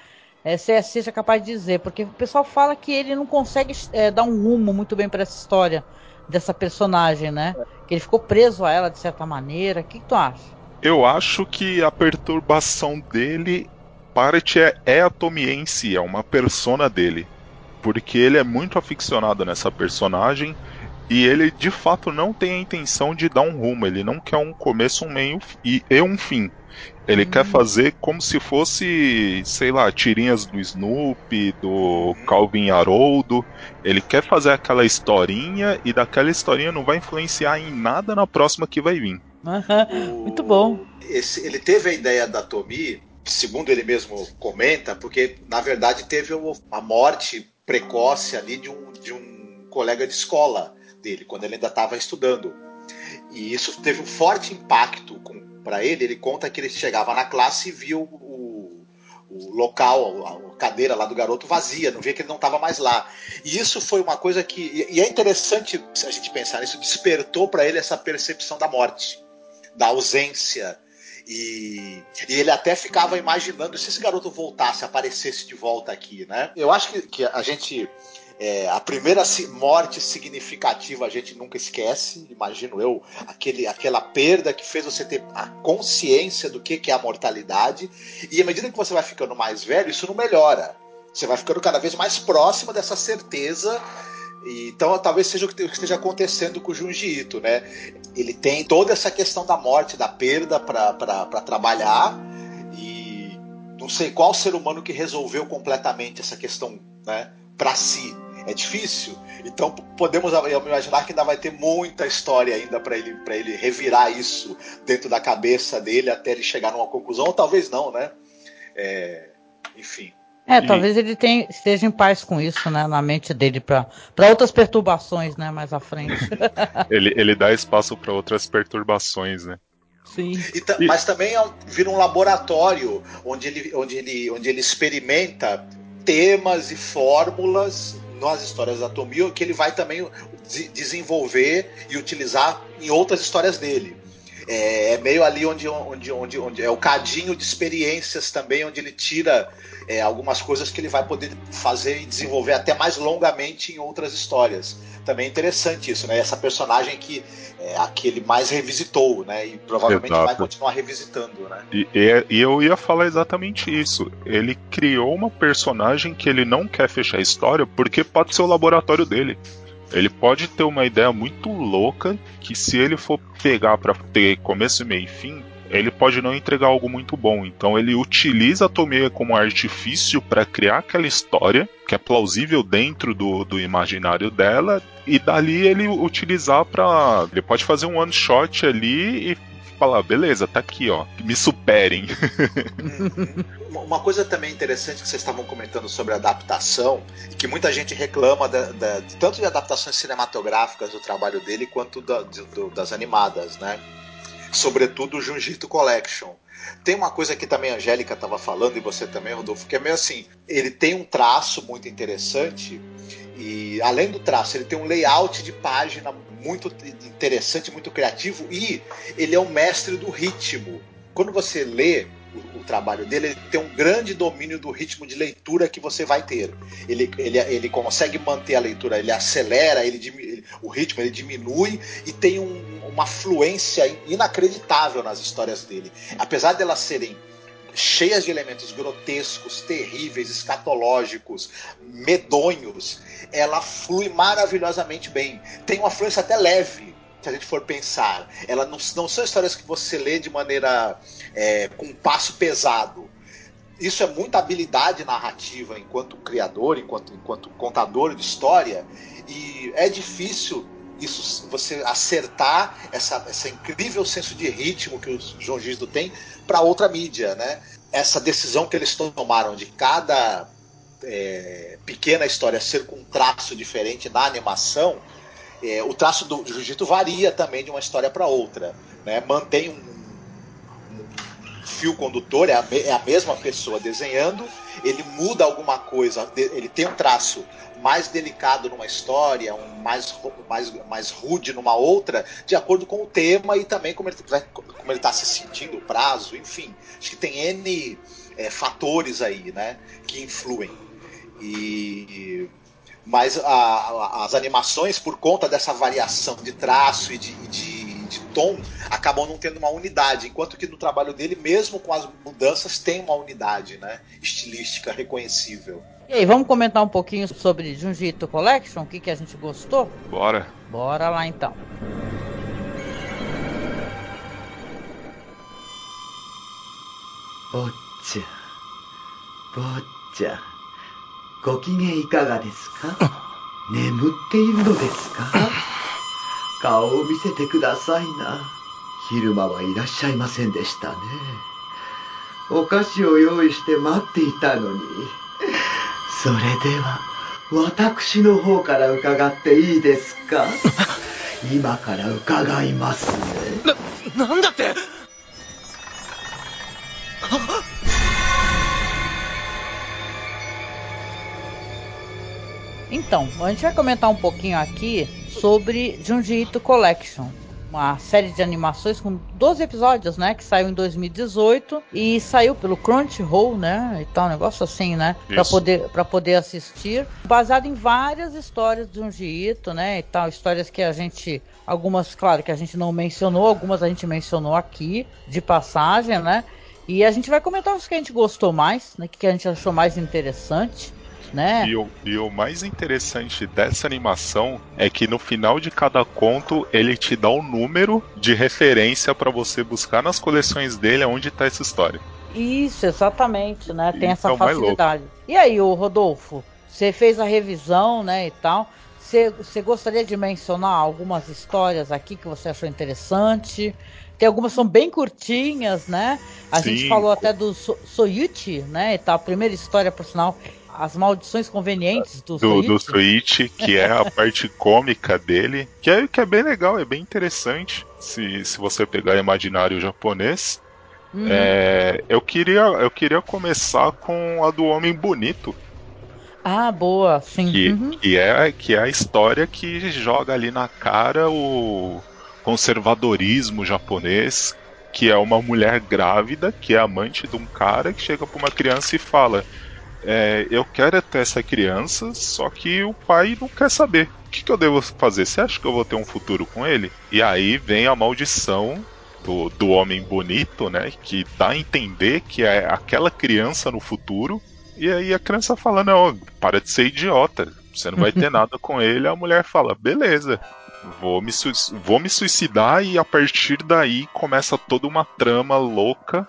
É, você seja capaz de dizer, porque o pessoal fala que ele não consegue é, dar um rumo muito bem para essa história dessa personagem, né? Que ele ficou preso a ela de certa maneira. O que, que tu acha? Eu acho que a perturbação dele parte é, é a em si, é uma persona dele. Porque ele é muito aficionado nessa personagem e ele de fato não tem a intenção de dar um rumo, ele não quer um começo, um meio e, e um fim. Ele hum. quer fazer como se fosse, sei lá, tirinhas do Snoopy, do Calvin Haroldo. Ele quer fazer aquela historinha e daquela historinha não vai influenciar em nada na próxima que vai vir. Muito bom. Esse, ele teve a ideia da Tomi, segundo ele mesmo comenta, porque na verdade teve a morte precoce ali de um, de um colega de escola dele, quando ele ainda estava estudando. E isso teve um forte impacto para ele. Ele conta que ele chegava na classe e viu o, o local, a, cadeira lá do garoto vazia, não via que ele não estava mais lá. E isso foi uma coisa que. E é interessante a gente pensar nisso, despertou para ele essa percepção da morte, da ausência. E, e, ele até ficava imaginando se esse garoto voltasse, aparecesse de volta aqui, né? Eu acho que, que a gente é, a primeira morte significativa a gente nunca esquece, imagino eu, aquele, aquela perda que fez você ter a consciência do que, que é a mortalidade. E à medida que você vai ficando mais velho, isso não melhora. Você vai ficando cada vez mais próximo dessa certeza. Então, talvez seja o que esteja acontecendo com o Junji Ito, né? Ele tem toda essa questão da morte, da perda para trabalhar. E não sei qual ser humano que resolveu completamente essa questão, né? Para si é difícil. Então podemos imaginar que ainda vai ter muita história ainda para ele, ele revirar isso dentro da cabeça dele até ele chegar numa conclusão, ou talvez não, né? É, enfim. É, e... talvez ele tenha, esteja em paz com isso, né, na mente dele para outras perturbações, né, mais à frente. ele, ele dá espaço para outras perturbações, né? Sim. E, mas também é um, vira um laboratório onde ele, onde, ele, onde ele experimenta temas e fórmulas nas histórias da Tomio que ele vai também desenvolver e utilizar em outras histórias dele. É, é, meio ali onde, onde, onde, onde é o cadinho de experiências também, onde ele tira é, algumas coisas que ele vai poder fazer e desenvolver até mais longamente em outras histórias. Também é interessante isso, né? Essa personagem que é a que ele mais revisitou, né? E provavelmente Exato. vai continuar revisitando, né? E, e, e, eu ia falar exatamente isso. Ele criou uma personagem que ele não quer fechar a história porque pode ser o laboratório dele. Ele pode ter uma ideia muito louca que se ele for pegar para ter começo, meio e fim, ele pode não entregar algo muito bom. Então ele utiliza a Tomie como artifício para criar aquela história que é plausível dentro do, do imaginário dela e dali ele utilizar para ele pode fazer um one shot ali e falar, beleza, tá aqui, ó, me superem. Uhum. Uma coisa também interessante que vocês estavam comentando sobre adaptação, e que muita gente reclama da, da, tanto de adaptações cinematográficas do trabalho dele, quanto da, do, das animadas, né? sobretudo o Junjito Collection. Tem uma coisa que também a Angélica estava falando, e você também, Rodolfo, que é meio assim: ele tem um traço muito interessante, e além do traço, ele tem um layout de página muito interessante, muito criativo, e ele é um mestre do ritmo. Quando você lê o, trabalho dele, ele tem um grande domínio do ritmo de leitura que você vai ter. Ele, ele, ele consegue manter a leitura, ele acelera, ele, o ritmo, ele diminui e tem um, uma fluência inacreditável nas histórias dele. Apesar de elas serem cheias de elementos grotescos, terríveis, escatológicos, medonhos, ela flui maravilhosamente bem. Tem uma fluência até leve, se a gente for pensar. Ela não, não são histórias que você lê de maneira é, com um passo pesado. Isso é muita habilidade narrativa enquanto criador, enquanto, enquanto contador de história, e é difícil isso você acertar essa, essa incrível senso de ritmo que o João Gisto tem para outra mídia, né? Essa decisão que eles tomaram de cada é, pequena história ser com um traço diferente na animação, é, o traço do jiu-jitsu varia também de uma história para outra. Né? Mantém um, um, fio condutor, é a, é a, mesma pessoa desenhando, ele muda alguma coisa, ele tem um traço mais delicado numa história, um mais, mais, mais rude numa outra, de acordo com o tema e também como ele está se sentindo, o prazo, enfim. Acho que tem N é, fatores aí né, que influem. E mas a, a, as animações, por conta dessa variação de traço e de, de, de, tom, acabam não tendo uma unidade, enquanto que no trabalho dele, mesmo com as mudanças, tem uma unidade né, estilística reconhecível. E aí, vamos comentar um pouquinho sobre Junji Collection, o que, que a gente gostou? Bora. Bora lá então. Botcha. Botcha. ご機嫌いかがですか？眠っているのですか？顔を見せてくださいな。昼間はいらっしゃいませんでしたね。お菓子を用意して待っていたのに。それでは、私の方から伺っていいですか？今から伺いますね。な、なんだって？Então, a gente vai comentar um pouquinho aqui sobre Junji Ito Collection, uma série de animações com 12 episódios, né? Que saiu em 2018 e saiu pelo Crunchyroll, né? E tal, um negócio assim, né? Para poder, pra poder assistir. Baseado em várias histórias de Junji Ito, né? E tal, histórias que a gente. Algumas, claro, que a gente não mencionou, algumas a gente mencionou aqui, de passagem, né? E a gente vai comentar os que a gente gostou mais, né? Que a gente achou mais interessante né? E o, e o mais interessante dessa animação é que no final de cada conto ele te dá um número de referência para você buscar nas coleções dele onde está essa história. Isso, exatamente, né? Tem essa é facilidade. E aí, o Rodolfo, Você fez a revisão, né, e tal. Você gostaria de mencionar algumas histórias aqui que você achou interessante? Tem algumas que são bem curtinhas, né? A Sim. gente falou até do so Soyuchi, né? E tal. A primeira história, por sinal, as maldições convenientes do, do, do Switch, que é a parte cômica dele, que é, que é bem legal, é bem interessante. Se, se você pegar imaginário japonês. Uhum. É, eu, queria, eu queria começar com a do Homem Bonito. Ah, boa, sim. Que, uhum. que, é, que é a história que joga ali na cara o conservadorismo japonês, que é uma mulher grávida, que é amante de um cara que chega para uma criança e fala: é, eu quero ter essa criança, só que o pai não quer saber. O que, que eu devo fazer? Você acha que eu vou ter um futuro com ele? E aí vem a maldição do, do homem bonito, né? Que dá a entender que é aquela criança no futuro. E aí a criança fala: Não, para de ser idiota. Você não vai ter nada com ele. A mulher fala: Beleza, vou me, vou me suicidar. E a partir daí começa toda uma trama louca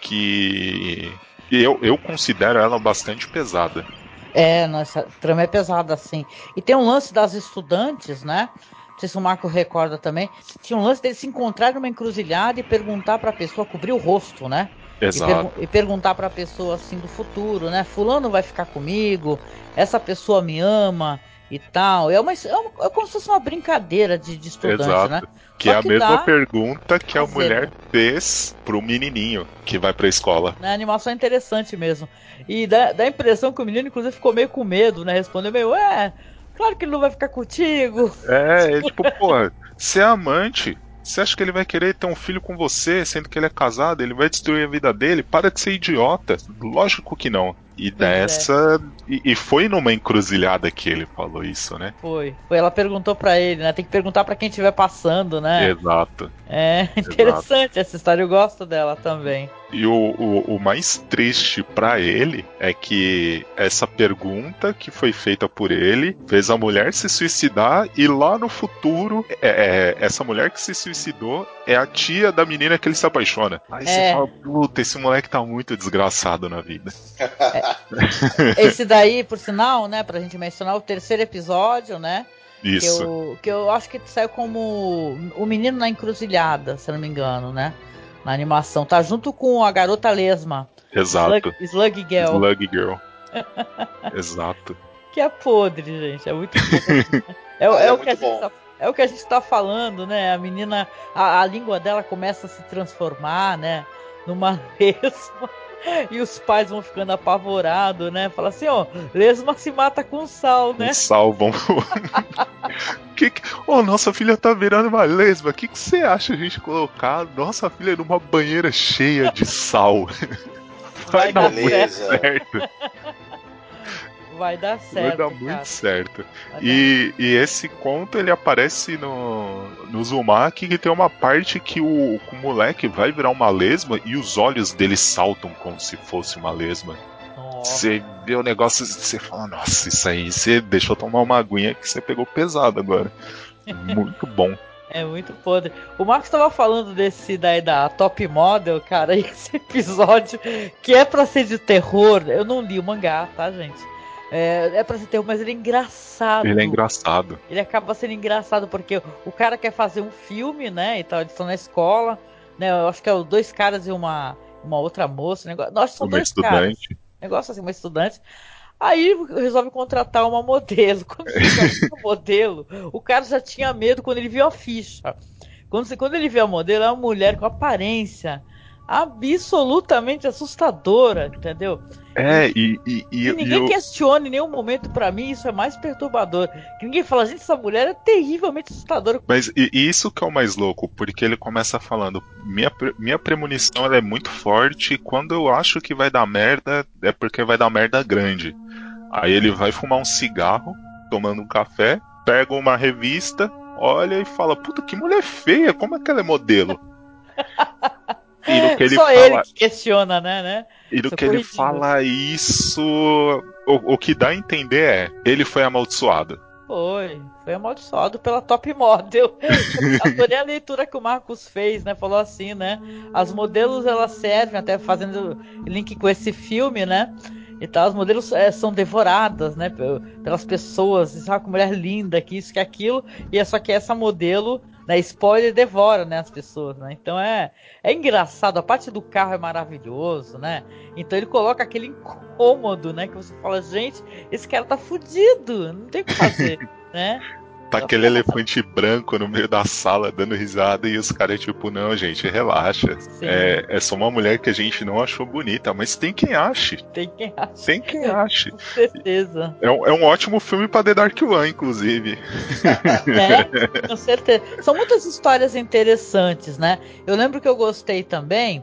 que eu, eu considero ela bastante pesada. É, nossa trama é pesada, assim. E tem um lance das estudantes, né? Não sei se o Marco recorda também. Tinha um lance deles se encontrar numa encruzilhada e perguntar para a pessoa cobrir o rosto, né? Exato. E, e perguntar para a pessoa assim do futuro, né? Fulano vai ficar comigo? Essa pessoa me ama? E tal. É, uma, é, uma, é como se fosse uma brincadeira de, de estudante, Exato. né? Que Só é a mesma pergunta que a mulher fez pro menininho que vai pra escola. A animação é interessante mesmo. E dá, dá a impressão que o menino, inclusive, ficou meio com medo, né? Respondeu meio, é, claro que ele não vai ficar contigo. É, é tipo, porra, você é amante. Você acha que ele vai querer ter um filho com você, sendo que ele é casado? Ele vai destruir a vida dele? Para de ser idiota. Lógico que não. E pois dessa. É. E, e, foi numa encruzilhada que ele falou isso, né? Foi. Foi. Ela perguntou para ele, né? Tem que perguntar para quem estiver passando, né? Exato. É interessante Exato. essa história, eu gosto dela também. E o, o, o mais triste para ele é que essa pergunta que foi feita por ele fez a mulher se suicidar e lá no futuro, é, é, essa mulher que se suicidou é a tia da menina que ele se apaixona. Aí é. você fala, puta, esse moleque tá muito desgraçado na vida. É. Esse daí, por sinal, né, pra gente mencionar, o terceiro episódio, né? Isso. Que eu, que eu acho que saiu como O Menino na Encruzilhada, se não me engano, né? Na animação. Tá junto com a garota lesma. Exato. Slug, Slug Girl. Slug Girl. Exato. Que é podre, gente. É muito podre. é, é, é, o que a gente tá, é o que a gente tá falando, né? A menina, a, a língua dela começa a se transformar, né? Numa lesma. E os pais vão ficando apavorados, né? Fala assim, ó, lesma se mata com sal, né? Com sal, vamos. que, que... Oh, nossa filha tá virando uma lesma. O que, que você acha a gente colocar nossa filha numa banheira cheia de sal? Vai, Vai dar certo vai dar certo. Vai dar muito cara. certo. E, e, esse conto ele aparece no, no Uzumaki que tem uma parte que o, o moleque vai virar uma lesma e os olhos dele saltam como se fosse uma lesma. Você vê o negócio e você fala, nossa, isso aí você deixou tomar uma aguinha que você pegou pesado agora. Muito bom. É muito podre. O Marcos estava falando desse daí da Top Model, cara, esse episódio que é pra ser de terror. Eu não li o mangá, tá, gente? É, é pra ser terror, mas ele é engraçado. Ele é engraçado. Ele acaba sendo engraçado porque o cara quer fazer um filme, né? E tal, eles estão na escola, né? Eu acho que é dois caras e uma, uma outra moça. Negócio, nós são uma dois estudante. caras. Negócio assim, uma estudante. Aí resolve contratar uma modelo. Quando ele uma modelo, o cara já tinha medo quando ele viu a ficha. Quando, quando ele viu a modelo, é uma mulher com aparência absolutamente assustadora, entendeu? É, e. e, e, e ninguém eu... questiona em nenhum momento para mim, isso é mais perturbador. Que ninguém fala, gente, essa mulher é terrivelmente assustadora. Mas e, isso que é o mais louco, porque ele começa falando: minha, minha premonição é muito forte, e quando eu acho que vai dar merda, é porque vai dar merda grande. Aí ele vai fumar um cigarro, tomando um café, pega uma revista, olha e fala: Puta, que mulher feia, como é que ela é modelo? E no que ele Só fala... ele que questiona, né? né? E no que ele fala isso, o, o que dá a entender é, ele foi amaldiçoado. Foi, foi amaldiçoado pela Top Model. Adorei a leitura que o Marcos fez, né? Falou assim, né? As modelos elas servem, até fazendo link com esse filme, né? Então as modelos é, são devoradas, né, pelas pessoas, sabe, que mulher linda, que isso, que aquilo, e é só que essa modelo, né, spoiler, devora, né, as pessoas, né, então é, é engraçado, a parte do carro é maravilhoso, né, então ele coloca aquele incômodo, né, que você fala, gente, esse cara tá fudido, não tem o que fazer, né, Tá aquele elefante branco no meio da sala dando risada e os caras, tipo, não, gente, relaxa. É, é, só uma mulher que a gente não achou bonita, mas tem quem ache. Tem quem ache. Tem quem ache. Com certeza. É um, é um ótimo filme pra The Dark One, inclusive. É, com certeza. São muitas histórias interessantes, né? Eu lembro que eu gostei também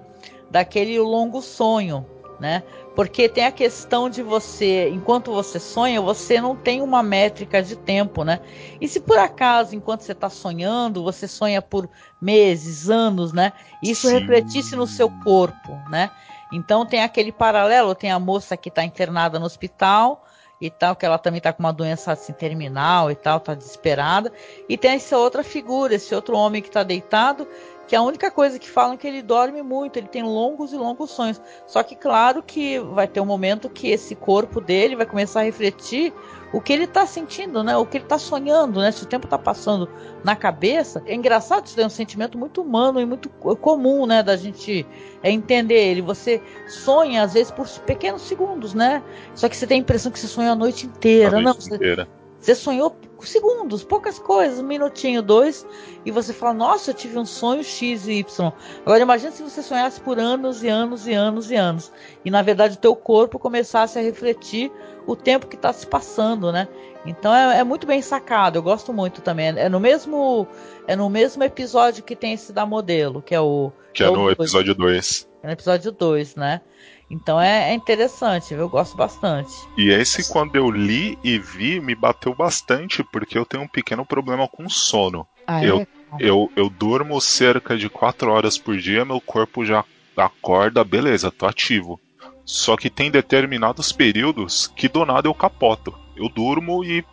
daquele Longo Sonho, né? Porque tem a questão de você, enquanto você sonha, você não tem uma métrica de tempo, né? E se por acaso, enquanto você está sonhando, você sonha por meses, anos, né? Isso Sim. refletisse no seu corpo, né? Então tem aquele paralelo, tem a moça que está internada no hospital e tal, que ela também está com uma doença assim terminal e tal, está desesperada. E tem essa outra figura, esse outro homem que está deitado, que a única coisa que falam é que ele dorme muito, ele tem longos e longos sonhos. Só que claro que vai ter um momento que esse corpo dele vai começar a refletir o que ele está sentindo, né? O que ele está sonhando, né? Se o tempo está passando na cabeça, é engraçado isso é um sentimento muito humano e muito comum, né? Da gente entender ele. Você sonha às vezes por pequenos segundos, né? Só que você tem a impressão que você sonhou a noite inteira, a noite não? Inteira. Você você sonhou segundos, poucas coisas, um minutinho, dois, e você fala, nossa, eu tive um sonho X e Y. Agora imagine se você sonhasse por anos e anos e anos e anos. E na verdade o teu corpo começasse a refletir o tempo que está se passando, né? Então é, é, muito bem sacado, eu gosto muito também. É no mesmo é no mesmo episódio que tem esse da modelo, que é o. Que é, é no episódio 2. É no episódio 2, né? Então é, é, interessante, eu gosto bastante. E esse, quando eu li e vi, me bateu bastante, porque eu tenho um pequeno problema com sono. Ah, eu, é? eu, eu durmo cerca de 4 horas por dia, meu corpo já acorda, beleza, tô ativo. Só que tem determinados períodos que do nada eu capoto. Eu durmo e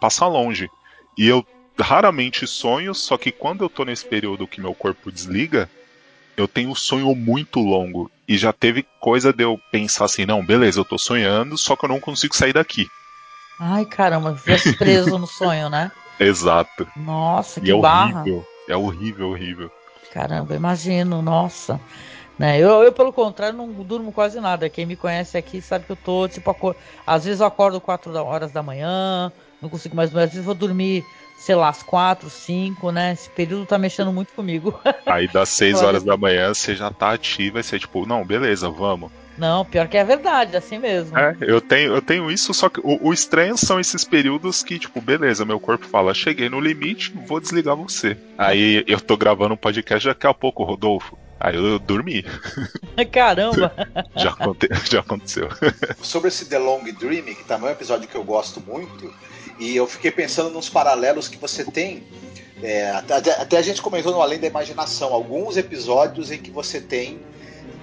passa longe. E eu raramente sonho, só que quando eu tô nesse período que meu corpo desliga, eu tenho um sonho muito longo. E já teve coisa de eu pensar assim, não, beleza, eu tô sonhando, só que eu não consigo sair daqui. Ai, caramba, viesse preso no sonho, né? Exato. Nossa, que e é barra. horrível. É horrível, horrível. Caramba, imagino, nossa. Né, eu, eu, pelo contrário, não durmo quase nada. Quem me conhece aqui sabe que eu tô, tipo, às vezes eu acordo 4 horas da manhã, não consigo mais, às vezes vou dormir sei lá, às quatro, cinco, né? Esse período tá mexendo muito comigo. Aí das seis horas da manhã você já tá ativa e você tipo, não, beleza, vamos. Não, pior que é verdade, assim mesmo. É, eu tenho, eu tenho isso, só que o, o estranho são esses períodos que, tipo, beleza, meu corpo fala, cheguei no limite, vou desligar você. Aí eu tô gravando um podcast daqui a pouco, Rodolfo. Aí eu dormi. Caramba! já, aconte já aconteceu. Sobre esse The Long Dream, que também é um episódio que eu gosto muito, e eu fiquei pensando nos paralelos que você tem. É, até, até, a gente comentou no Além da Imaginação, alguns episódios em que você tem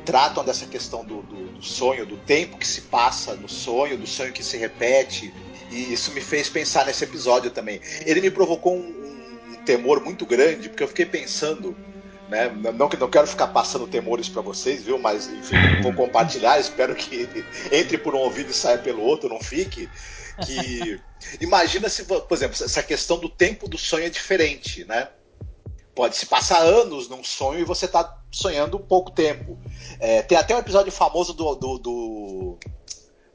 tratam dessa questão do, do, do, sonho, do tempo que se passa no sonho, do sonho que se repete. E isso me fez pensar nesse episódio também. Ele me provocou um, um temor muito grande, porque eu fiquei pensando. Né, não que não quero ficar passando temores para vocês, viu? Mas enfim, vou compartilhar. Espero que entre por um ouvido e saia pelo outro, não fique que imagina se, por exemplo, essa questão do tempo do sonho é diferente, né? Pode se passar anos num sonho e você tá sonhando pouco tempo. É, tem até um episódio famoso do, do, do,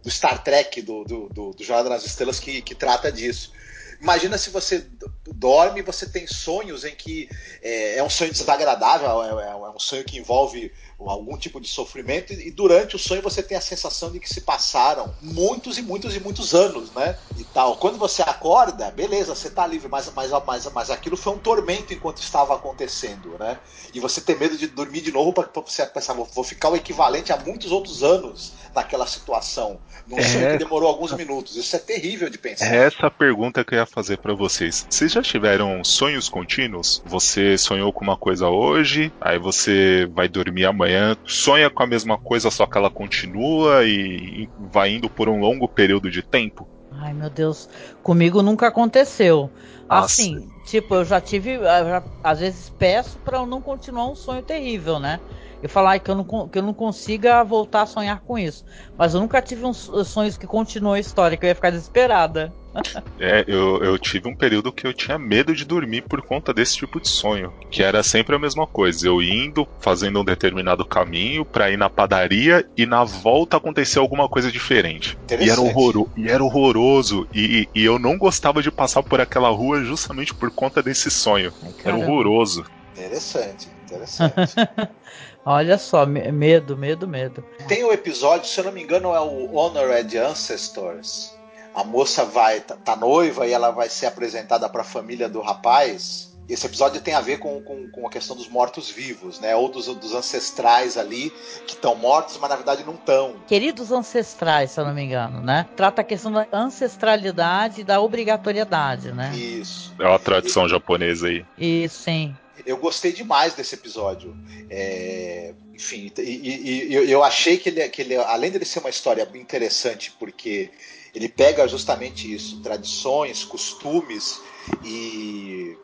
do Star Trek, do, do, do, do Jornada nas Estrelas, que, que trata disso. Imagina se você dorme você tem sonhos em que é, é um sonho desagradável, é, é, é um sonho que envolve algum tipo de sofrimento, e durante o sonho você tem a sensação de que se passaram muitos e muitos e muitos anos, né? E tal. Quando você acorda, beleza, você tá livre, mas, mas, mas, mas aquilo foi um tormento enquanto estava acontecendo, né? E você tem medo de dormir de novo para você pensar, vou ficar o equivalente a muitos outros anos naquela situação, num é... sonho que demorou alguns minutos. Isso é terrível de pensar. É essa pergunta que eu ia fazer para vocês. Vocês já tiveram sonhos contínuos? Você sonhou com uma coisa hoje, aí você vai dormir amanhã sonha com a mesma coisa, só que ela continua e vai indo por um longo período de tempo? Ai, meu Deus, comigo nunca aconteceu. Assim, tipo, eu já tive, eu já, às vezes peço para eu não continuar um sonho terrível, né? Eu falar que eu, não, que eu não consiga voltar a sonhar com isso. Mas eu nunca tive uns sonhos que continuam a história, que eu ia ficar desesperada. É, eu, eu tive um período que eu tinha medo de dormir por conta desse tipo de sonho. Que era sempre a mesma coisa. Eu indo, fazendo um determinado caminho para ir na padaria e na volta acontecer alguma coisa diferente. E era, horroro, e era horroroso. E, e, eu não gostava de passar por aquela rua justamente por conta desse sonho. Ai, era horroroso. Interessante, interessante. Olha só, medo, medo, medo. Tem o um episódio, se eu não me engano, é o Honored Ancestors. A moça vai tá, tá noiva e ela vai ser apresentada para a família do rapaz. Esse episódio tem a ver com, com, com a questão dos mortos-vivos, né? Ou dos, dos ancestrais ali que estão mortos, mas na verdade não estão. Queridos ancestrais, se eu não me engano, né? Trata a questão da ancestralidade e da obrigatoriedade, né? Isso. É uma tradição e, japonesa aí. Isso, sim eu gostei demais desse episódio. É, enfim, e, e, e, eu achei que ele, que ele, além de ser uma história interessante, porque ele pega justamente isso, tradições, costumes, e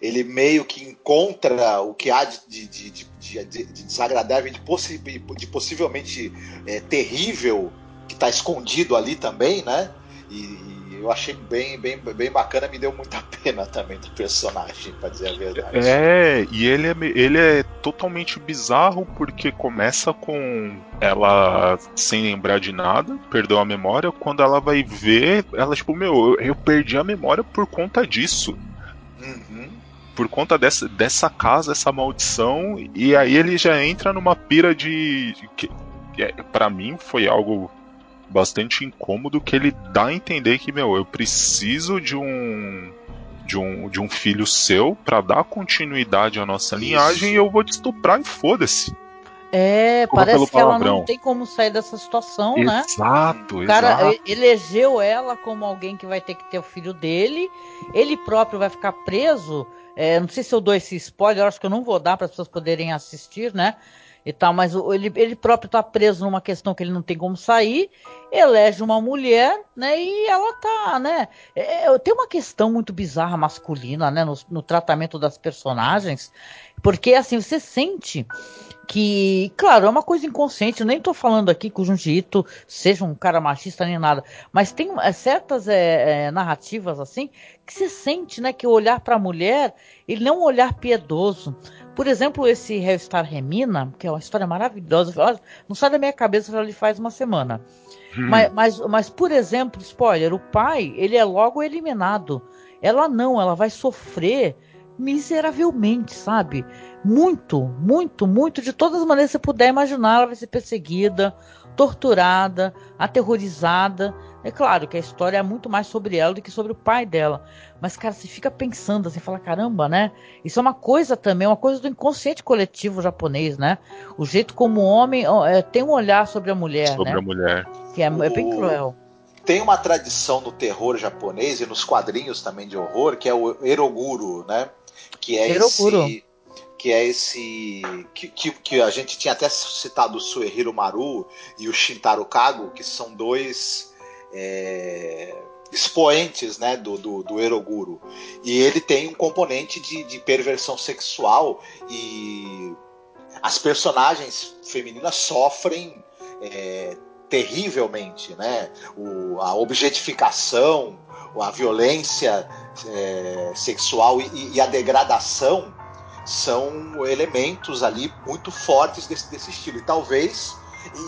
ele meio que encontra o que há de, de, de, de desagradável, de, possi de possivelmente é, terrível, que está escondido ali também, né? E, eu achei bem, bem, bem bacana, me deu muita pena também do personagem, pra dizer a verdade. É, e ele é, ele é totalmente bizarro porque começa com ela sem lembrar de nada, perdeu a memória, quando ela vai ver, ela tipo, meu, eu, eu perdi a memória por conta disso. Uhum. Por conta dessa, dessa casa, essa maldição, e aí ele já entra numa pira de. que, que é, para mim foi algo bastante incômodo que ele dá a entender que, meu, eu preciso de um de um, de um filho seu para dar continuidade à nossa Isso. linhagem e eu vou te estuprar e foda-se. É, parece que ela não tem como sair dessa situação, exato, né? Exato, O cara elegeu ela como alguém que vai ter que ter o filho dele, ele próprio vai ficar preso. É, não sei se eu dou esse spoiler, eu acho que eu não vou dar para as pessoas poderem assistir, né? E tal, mas ele, ele próprio está preso numa questão que ele não tem como sair, elege uma mulher, né, e ela tá, né, é, é tem uma questão muito bizarra masculina, né, no, no tratamento das personagens, porque assim, você sente que, claro, é uma coisa inconsciente, nem estou falando aqui que o Junji seja um cara machista nem nada, mas tem é, certas é, é, narrativas assim que você sente, né, que o olhar para a mulher, ele não é um olhar piedoso, por exemplo, esse Hellstar Remina, que é uma história maravilhosa, não sai da minha cabeça já lhe faz uma semana. Hum. Mas, mas, mas, por exemplo, spoiler, o pai, ele é logo eliminado. Ela não, ela vai sofrer miseravelmente, sabe? Muito, muito, muito, de todas as maneiras que você puder imaginar, ela vai ser perseguida, torturada, aterrorizada. É claro que a história é muito mais sobre ela do que sobre o pai dela. Mas, cara, você fica pensando, você fala, caramba, né? Isso é uma coisa também, uma coisa do inconsciente coletivo japonês, né? O jeito como o homem é, tem um olhar sobre a mulher, sobre né? a mulher. Que é, é bem cruel. Tem uma tradição no terror japonês e nos quadrinhos também de horror, que é o Eroguro, né? Que é Eroguro. esse que é esse que, que, que, a gente tinha até citado o Suehiro Maru e o Shintaro Kago, que são dois é, expoentes né, do, do, do, Eroguro. E ele tem um componente de, de perversão sexual e as personagens femininas sofrem é, terrivelmente, né? O, a objetificação, a violência é, sexual e, e, a degradação são elementos ali muito fortes desse, desse estilo. E talvez.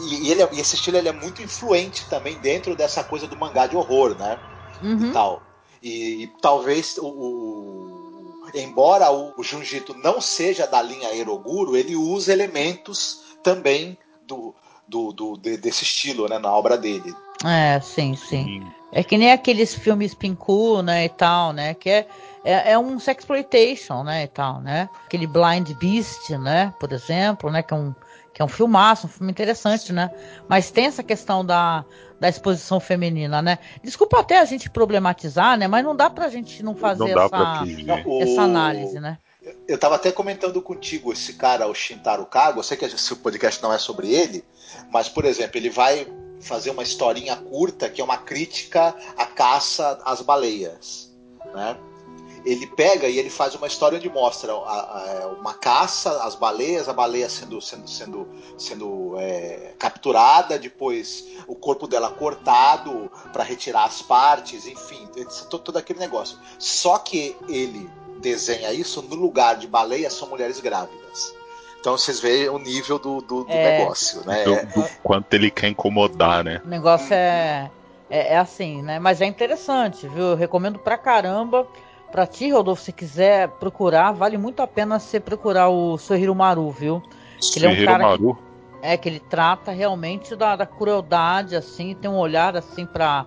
E, e, ele, é, e esse estilo ele é muito influente também dentro dessa coisa do mangá de horror, né? Uhum. E tal. E, e talvez o, o, embora o, o Junjito não seja da linha Eroguro, ele usa elementos também do, do, do de, desse estilo, né, na obra dele. É, sim, sim. É que nem aqueles filmes Pinku, né, e tal, né, que é é, é um sexploitation, né, e tal, né? Aquele Blind Beast, né, por exemplo, né, que é um que é um filmaço, um filme interessante, né? Mas tem essa questão da, da exposição feminina, né? Desculpa até a gente problematizar, né? Mas não dá pra gente não fazer não essa, essa análise, né? Eu estava até comentando contigo esse cara, o Shintaro Kago. Eu sei que o podcast não é sobre ele, mas, por exemplo, ele vai fazer uma historinha curta que é uma crítica à caça às baleias, né? Ele pega e ele faz uma história onde mostra a, a, é, uma caça, as baleias, a baleia sendo, sendo, sendo, sendo é, capturada, depois o corpo dela cortado para retirar as partes, enfim, todo, todo aquele negócio. Só que ele desenha isso no lugar de baleia são mulheres grávidas. Então vocês veem o nível do, do, do é, negócio, né? Do, do, quanto ele quer incomodar, né? O negócio é, é, é, assim, né? Mas é interessante, viu? Eu recomendo pra caramba. Pra ti, Rodolfo, se quiser procurar, vale muito a pena você procurar o Sohiro Maru, viu? Que ele é um cara Maru? Que, é, que ele trata realmente da, da crueldade, assim, tem um olhar, assim, para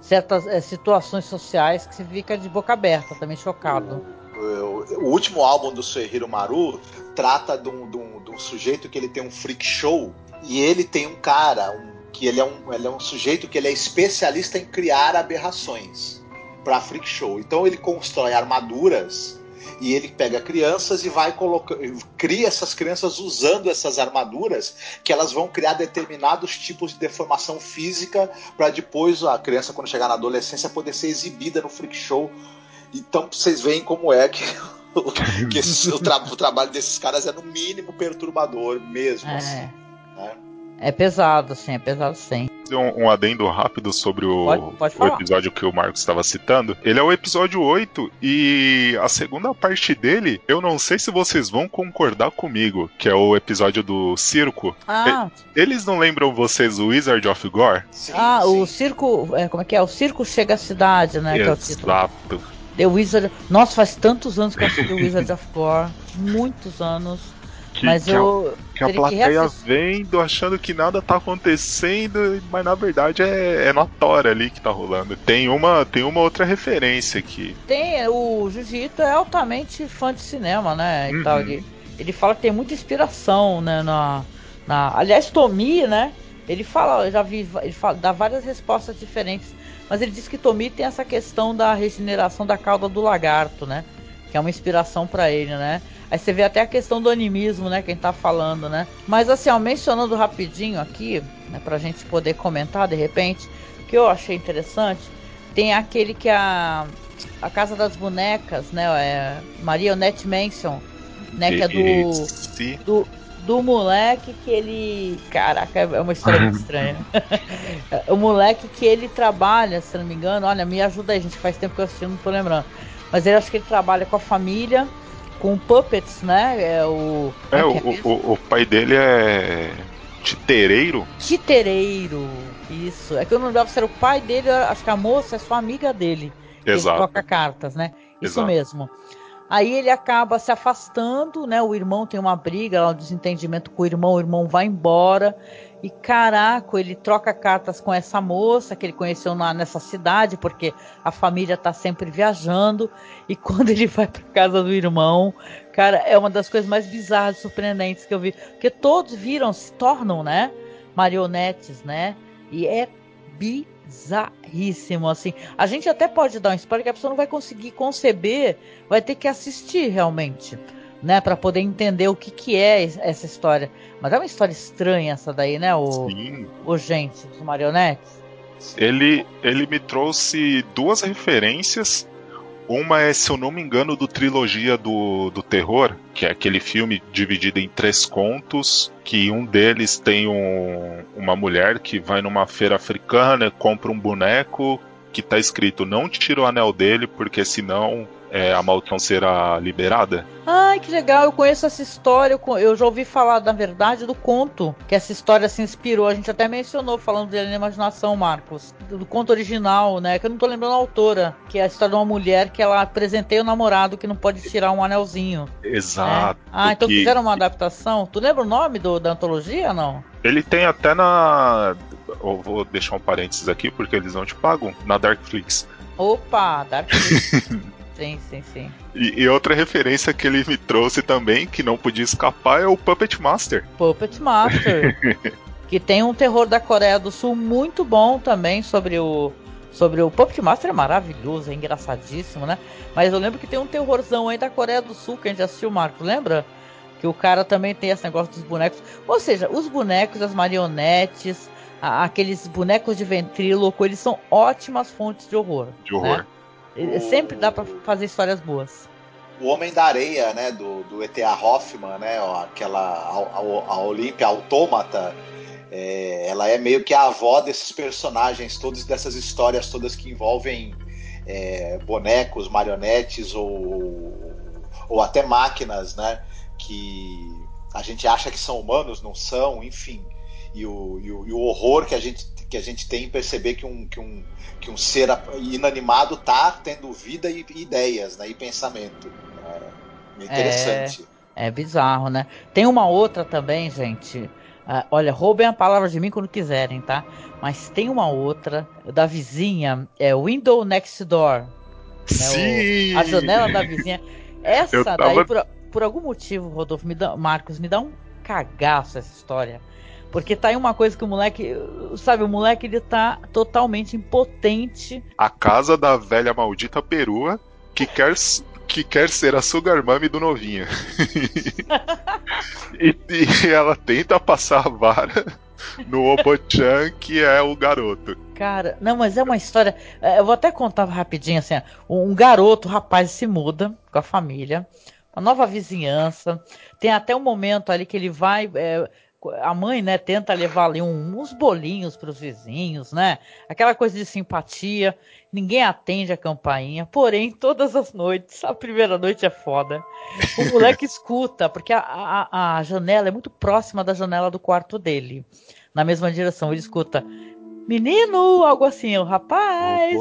certas é, situações sociais que você fica de boca aberta, também chocado. O, o último álbum do Sohiro Maru trata de um, de, um, de um, sujeito que ele tem um freak show e ele tem um cara um, que ele é um, ele é um sujeito que ele é especialista em criar aberrações para freak show. Então ele constrói armaduras e ele pega crianças e vai colocar, cria essas crianças usando essas armaduras que elas vão criar determinados tipos de deformação física para depois a criança quando chegar na adolescência poder ser exibida no freak show. Então vocês veem como é que que esse, o, tra o, trabalho desses caras é no mínimo perturbador mesmo. É. Assim, né? é pesado, sim, é pesado sim. Um, um adendo rápido sobre o, pode, pode o, episódio que o Marcos estava citando. Ele é o episódio 8 e a segunda parte dele, eu não sei se vocês vão concordar comigo, que é o episódio do circo. Ah. Eles não lembram vocês o Wizard of Gore? Sim, ah, sim. o circo, é, como é que é? O circo chega à cidade, né? Exato. The Wizard. Nossa, faz tantos anos que eu assisti o Wizard of Gore. Muitos anos. Que, mas que eu. A, que a plateia que vendo, achando que nada tá acontecendo, mas na verdade é, é notório ali que tá rolando. Tem uma, tem uma outra referência aqui. Tem, o Jiu-Jitsu é altamente fã de cinema, né? Uhum. Tal, ele, ele fala que tem muita inspiração, né? Na, na, aliás, Tomi, né? Ele fala, eu já vi, ele fala, dá várias respostas diferentes mas ele diz que Tomi tem essa questão da regeneração da cauda do lagarto, né? Que é uma inspiração para ele, né? Aí você vê até a questão do animismo, né? Quem tá falando, né? Mas assim, ó, mencionando rapidinho aqui, né, pra gente poder comentar de repente, que eu achei interessante, tem aquele que é a, a Casa das Bonecas, né? É Marionette Mansion, né? Que é do, do, do moleque que ele. Caraca, é uma história muito estranha. o moleque que ele trabalha, se não me engano, olha, me ajuda aí, gente, faz tempo que eu assisti, não tô lembrando. Mas ele acho que ele trabalha com a família, com puppets, né? É o. É, é o, é o, o pai dele é. Titereiro? Titereiro, isso. É que eu não lembrava se era o pai dele, acho que a moça é sua amiga dele. Exato. Ele troca cartas, né? Isso Exato. mesmo. Aí ele acaba se afastando, né? O irmão tem uma briga, um desentendimento com o irmão, o irmão vai embora. E caraca, ele troca cartas com essa moça que ele conheceu na, nessa cidade, porque a família tá sempre viajando. E quando ele vai pra casa do irmão, cara, é uma das coisas mais bizarras e surpreendentes que eu vi. Porque todos viram, se tornam, né? Marionetes, né? E é bizarríssimo, assim. A gente até pode dar um spoiler que a pessoa não vai conseguir conceber, vai ter que assistir realmente, né, para poder entender o que que é essa história. Mas é uma história estranha essa daí, né, o, Sim. o gente, os marionetes. Ele, ele me trouxe duas referências uma é, se eu não me engano, do trilogia do, do terror, que é aquele filme dividido em três contos, que um deles tem um, uma mulher que vai numa feira africana, compra um boneco que tá escrito não tira o anel dele, porque senão é, a maldição será liberada? Ai, que legal, eu conheço essa história, eu já ouvi falar, na verdade, do conto, que essa história se inspirou, a gente até mencionou, falando dele na imaginação, Marcos, do, conto original, né, que eu não tô lembrando a autora, que é a história de uma mulher que ela apresentei o namorado que não pode tirar um anelzinho. Exato. Né? Ah, então que... fizeram uma adaptação, tu lembra o nome do, da antologia, não? Ele tem até na... Eu vou deixar um parênteses aqui, porque eles não te pagam, na Darkflix. Opa, Darkflix. Sim, sim, sim. E, e, outra referência que ele me trouxe também, que não podia escapar, é o Puppet Master. Puppet Master. que tem um terror da Coreia do Sul muito bom também sobre o. Sobre o Puppet Master é maravilhoso, é engraçadíssimo, né? Mas eu lembro que tem um terrorzão aí da Coreia do Sul que a gente assistiu, Marco, lembra? Que o cara também tem esse negócio dos bonecos. Ou seja, os bonecos, as marionetes, aqueles bonecos de ventríloco, eles são ótimas fontes de horror. De horror. Né? O... Sempre dá para fazer histórias boas. O Homem da Areia, né, do, do E.T.A. Hoffman, né, ó, aquela a, a, Olímpia Autômata, é, ela é meio que a avó desses personagens, todos dessas histórias todas que envolvem é, bonecos, marionetes ou, ou até máquinas, né, que a gente acha que são humanos, não são, enfim. E o, e o, e o horror que a gente que a gente tem em perceber que um, que um, que um ser inanimado tá tendo vida e, e ideias, né, e pensamento. É interessante. É, é, bizarro, né? Tem uma outra também, gente. Uh, olha, roubem a palavra de mim quando quiserem, tá? Mas tem uma outra da vizinha, é Window Next Door. Né? Sim! O, a janela da vizinha. Essa tava... daí, por, por algum motivo, Rodolfo, me dá, Marcos, me dá um cagaço essa história. Porque tá aí uma coisa que o moleque, sabe, o moleque ele tá totalmente impotente. A casa da velha maldita perua que quer que quer ser a sugar mommy do novinho. e, e, ela tenta passar a vara no Obochan, que é o garoto. Cara, não, mas é uma história. É, eu vou até contar rapidinho assim: um garoto, um rapaz, se muda com a família, uma nova vizinhança. Tem até um momento ali que ele vai. É, a mãe, né, tenta levar ali um, uns bolinhos para os vizinhos, né? Aquela coisa de simpatia. Ninguém atende a campainha. Porém, todas as noites, a primeira noite é foda. O moleque escuta, porque a, a, a janela é muito próxima da janela do quarto dele. Na mesma direção, ele escuta. Menino, algo assim, o rapaz.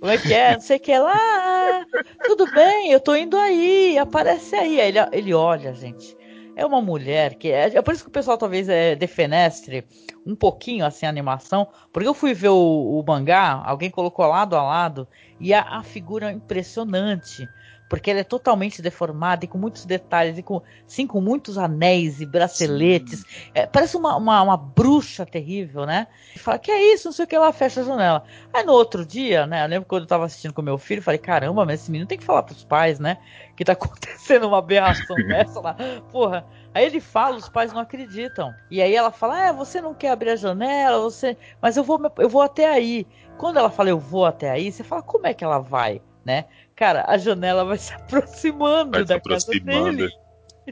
Como é que é? Não sei o que lá. Tudo bem, eu tô indo aí, aparece aí. Aí ele, ele olha, gente é uma mulher que é, é por isso que o pessoal talvez é, defenestre um pouquinho assim a animação, porque eu fui ver o, o mangá, alguém colocou lado a lado e a, a figura é impressionante porque ela é totalmente deformada e com muitos detalhes, e com, sim, com muitos anéis e braceletes. É, parece uma, uma, uma, bruxa terrível, né? E fala, que é isso? Não sei o que, ela fecha a janela. Aí no outro dia, né? Eu lembro quando eu tava assistindo com meu filho, falei, caramba, mas esse menino tem que falar pros pais, né? Que tá acontecendo uma aberração dessa lá. Porra. Aí ele fala, os pais não acreditam. E aí ela fala: "É, você não quer abrir a janela, você, mas eu vou eu vou até aí". Quando ela fala eu vou até aí, você fala: "Como é que ela vai?", né? Cara, a janela vai se aproximando vai da se aproximando. casa dele.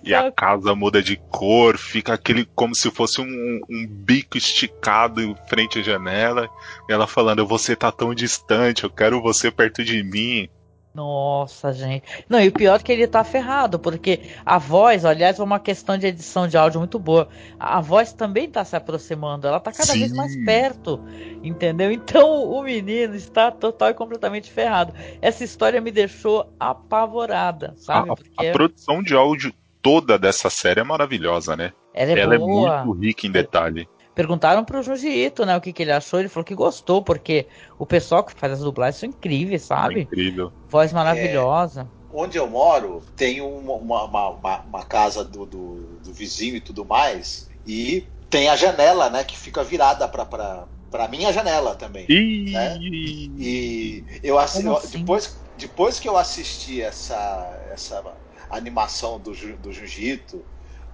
E a casa muda de cor, fica aquele como se fosse um, um, bico esticado em frente à janela. E ela falando: Você tá tão distante, eu quero você perto de mim. Nossa, gente. Não, e o pior é que ele tá ferrado, porque a voz, aliás, é uma questão de edição de áudio muito boa. A voz também tá se aproximando, ela tá cada Sim. vez mais perto, entendeu? Então o menino está total e completamente ferrado. Essa história me deixou apavorada, sabe? A, porque... a produção de áudio toda dessa série é maravilhosa, né? Ela é, ela é muito rica em detalhe. Perguntaram pro Junji Ito, né, o que, que ele achou. Ele falou que gostou, porque o pessoal que faz as dublagens são incríveis, sabe? É incrível. Voz maravilhosa. É, onde eu moro, tem uma, uma, uma, uma casa do, do, do, vizinho e tudo mais, e tem a janela, né, que fica virada para para minha janela também. E, né? e eu, assim? depois, depois que eu assisti essa, essa animação do, do Jiu-Jitsu,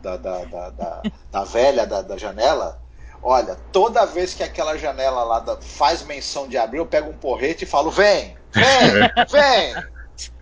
da, da, da, da, da velha da, da janela, Olha, toda vez que aquela janela lá da, faz menção de abrir, eu pego um porrete e falo: vem, vem, vem.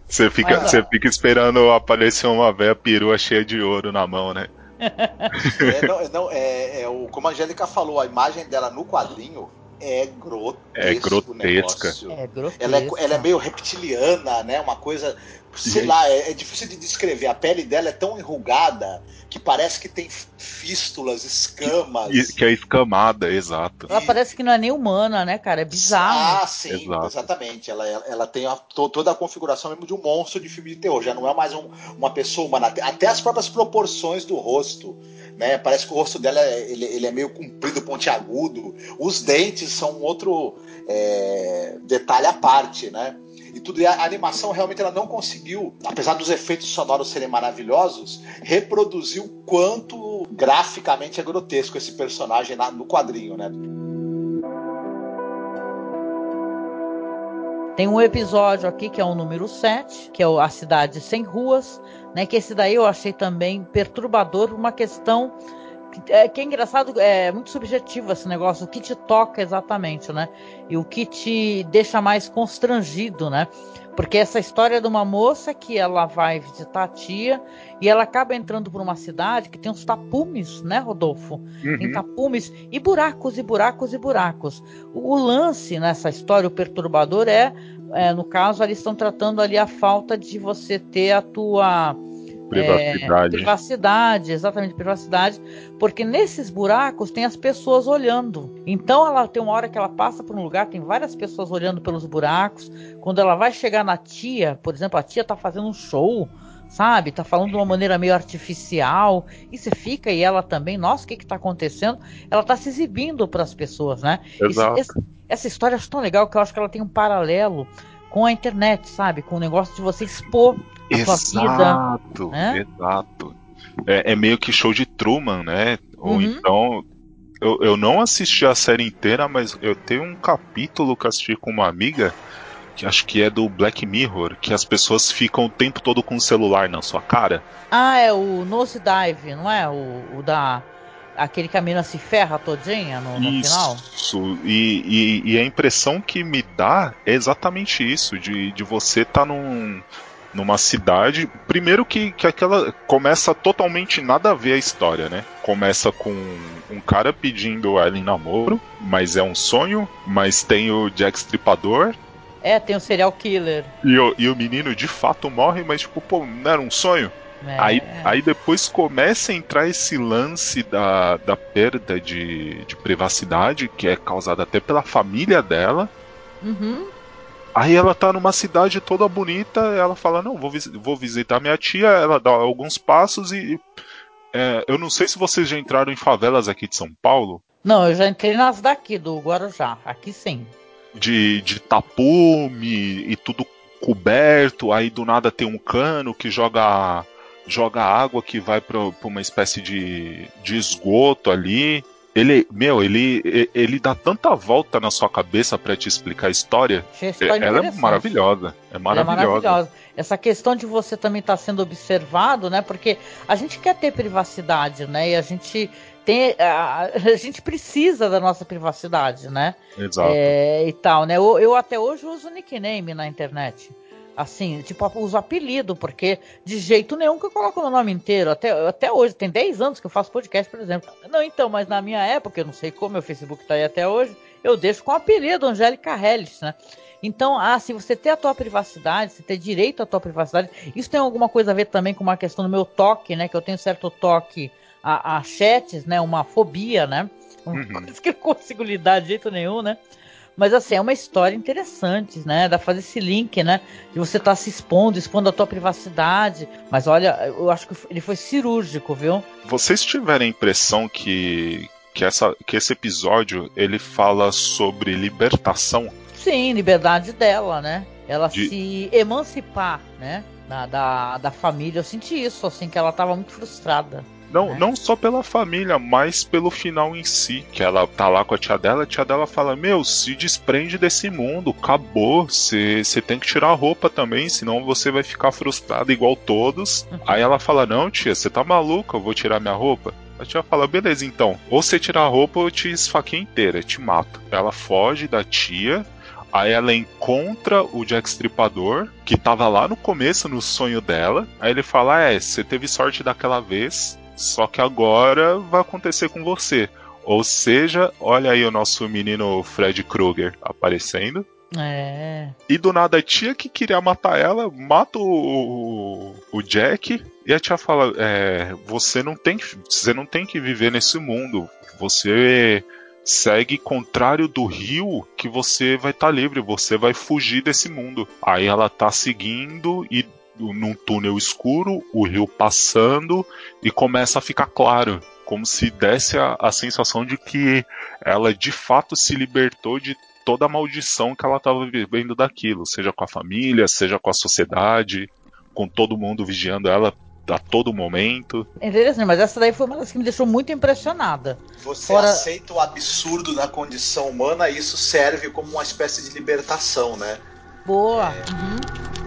Você fica, você fica esperando aparecer uma velha perua cheia de ouro na mão, né? É, não, não, é, é, o, como a Angélica falou, a imagem dela no quadrinho é grotesco. É grotesca. É grotesca. Ela, é, ela é meio reptiliana, né? Uma coisa. Sei lá, é, é, difícil de descrever. A pele dela é tão enrugada que parece que tem fístulas, escamas. Que, que é escamada, exato. Ela parece que não é nem humana, né, cara? É bizarro. Ah, sim, exato. exatamente. Ela, ela tem a, toda a configuração mesmo de um monstro de filme de terror. Já não é mais um, uma pessoa humana. Até as próprias proporções do rosto né? Parece que o rosto dela ele, ele é meio comprido, pontiagudo. Os dentes são outro é, detalhe à parte, né? E tudo e a animação realmente ela não conseguiu, apesar dos efeitos sonoros serem maravilhosos, reproduzir o quanto graficamente é grotesco esse personagem no quadrinho, né? Tem um episódio aqui que é o número 7, que é a cidade sem ruas, né? Que esse daí eu achei também perturbador, uma questão É, que é engraçado, é muito subjetivo esse negócio, o que te toca exatamente, né? E o que te deixa mais constrangido, né? Porque essa história é de uma moça que ela vai visitar a tia e ela acaba entrando por uma cidade que tem uns tapumes, né, Rodolfo? Uhum. Tem tapumes e buracos e buracos e buracos. O, o lance nessa história, o perturbador é, é, no caso, eles estão tratando ali a falta de você ter a tua Privacidade. É, privacidade, exatamente, privacidade, porque nesses buracos tem as pessoas olhando. Então ela tem uma hora que ela passa por um lugar, tem várias pessoas olhando pelos buracos. Quando ela vai chegar na tia, por exemplo, a tia tá fazendo um show, sabe? Tá falando de uma maneira meio artificial. E você fica e ela também, nossa, o que que tá acontecendo? Ela tá se exibindo para as pessoas, né? Exato. Esse, esse, essa história é tão legal que eu acho que ela tem um paralelo com a internet, sabe? Com o negócio de você expor exato. Né? Exato. É, é, meio que show de Truman, né? Ou uhum. então. Eu, eu não assisti a série inteira, mas eu tenho um capítulo que assisti com uma amiga, que acho que é do Black Mirror, que as pessoas ficam o tempo todo com o celular na sua cara. Ah, é o Nose Dive, não é? O, o da aquele que a mina se ferra todinha no, no isso, final? Isso, e, e, e, a impressão que me dá é exatamente isso, de, de você estar tá num, numa cidade. Primeiro que, que aquela começa totalmente nada a ver a história, né? Começa com um cara pedindo ela em namoro, mas é um sonho, mas tem o Jack Stripador. É, tem o serial killer. E o, e o menino de fato morre, mas tipo, pô, não era um sonho? É. Aí, aí depois começa a entrar esse lance da, da perda de, de privacidade, que é causada até pela família dela. Uhum. Aí ela tá numa cidade toda bonita, ela fala, não, vou, vis vou visitar minha tia, ela dá alguns passos e. É, eu não sei se vocês já entraram em favelas aqui de São Paulo. Não, eu já entrei nas daqui, do Guarujá, aqui sim. De, de tapume e tudo coberto, aí do nada tem um cano que joga joga água que vai para uma espécie de, de esgoto ali. Ele, meu, ele, ele dá tanta volta na sua cabeça para te explicar a história. Ela é maravilhosa. É maravilhosa. é maravilhosa. Essa questão de você também estar tá sendo observado, né? Porque a gente quer ter privacidade, né? E a gente tem, a, a gente precisa da nossa privacidade, né? Exato. É, e tal, né? Eu, eu até hoje uso nickname na internet. Assim, tipo, uso apelido, porque de jeito nenhum que eu coloco meu nome inteiro. Até, até hoje, tem 10 anos que eu faço podcast, por exemplo. Não, então, mas na minha época, eu não sei como meu Facebook tá aí até hoje, eu deixo com o apelido Angélica Helles, né? Então, ah, se você ter a tua privacidade, se ter direito à tua privacidade, isso tem alguma coisa a ver também com uma questão do meu toque, né? Que eu tenho certo toque a, a chats, né? Uma fobia, né? Uma uhum. coisa que eu não consigo lidar de jeito nenhum, né? Mas assim, é uma história interessante, né? Dá pra fazer esse link, né? De você estar tá se expondo, expondo a tua privacidade. Mas olha, eu acho que ele foi cirúrgico, viu? Vocês tiveram a impressão que, que, essa, que esse episódio ele fala sobre libertação? Sim, liberdade dela, né? Ela de... se emancipar, né? Da, da, da família. Eu senti isso, assim, que ela estava muito frustrada. Não, é. não só pela família, mas pelo final em si. Que ela tá lá com a tia dela, a tia dela fala: Meu, se desprende desse mundo, acabou. Você tem que tirar a roupa também, senão você vai ficar frustrado igual todos. Uhum. Aí ela fala: Não, tia, você tá maluca, eu vou tirar minha roupa. A tia fala, beleza, então. Ou você tirar a roupa ou eu te esfaqueio inteira, te mato. Ela foge da tia, Aí ela encontra o Jack Stripador, que tava lá no começo, no sonho dela. Aí ele fala: É, você teve sorte daquela vez, só que agora vai acontecer com você. Ou seja, olha aí o nosso menino Fred Krueger aparecendo. É. E do nada a tia que queria matar ela, mata o, o Jack. E a tia fala: é, você não tem, você não tem que viver nesse mundo. Você segue contrário do rio que você vai estar tá livre, você vai fugir desse mundo. Aí ela tá seguindo e num túnel escuro, o rio passando e começa a ficar claro, como se desse a, a sensação de que ela de fato se libertou de toda a maldição que ela estava vivendo daquilo, seja com a família, seja com a sociedade, com todo mundo vigiando ela a todo momento. É interessante, mas essa daí foi uma das que me deixou muito impressionada. Você Fora... aceita o absurdo da condição humana, e isso serve como uma espécie de libertação, né? Boa. É... Uhum.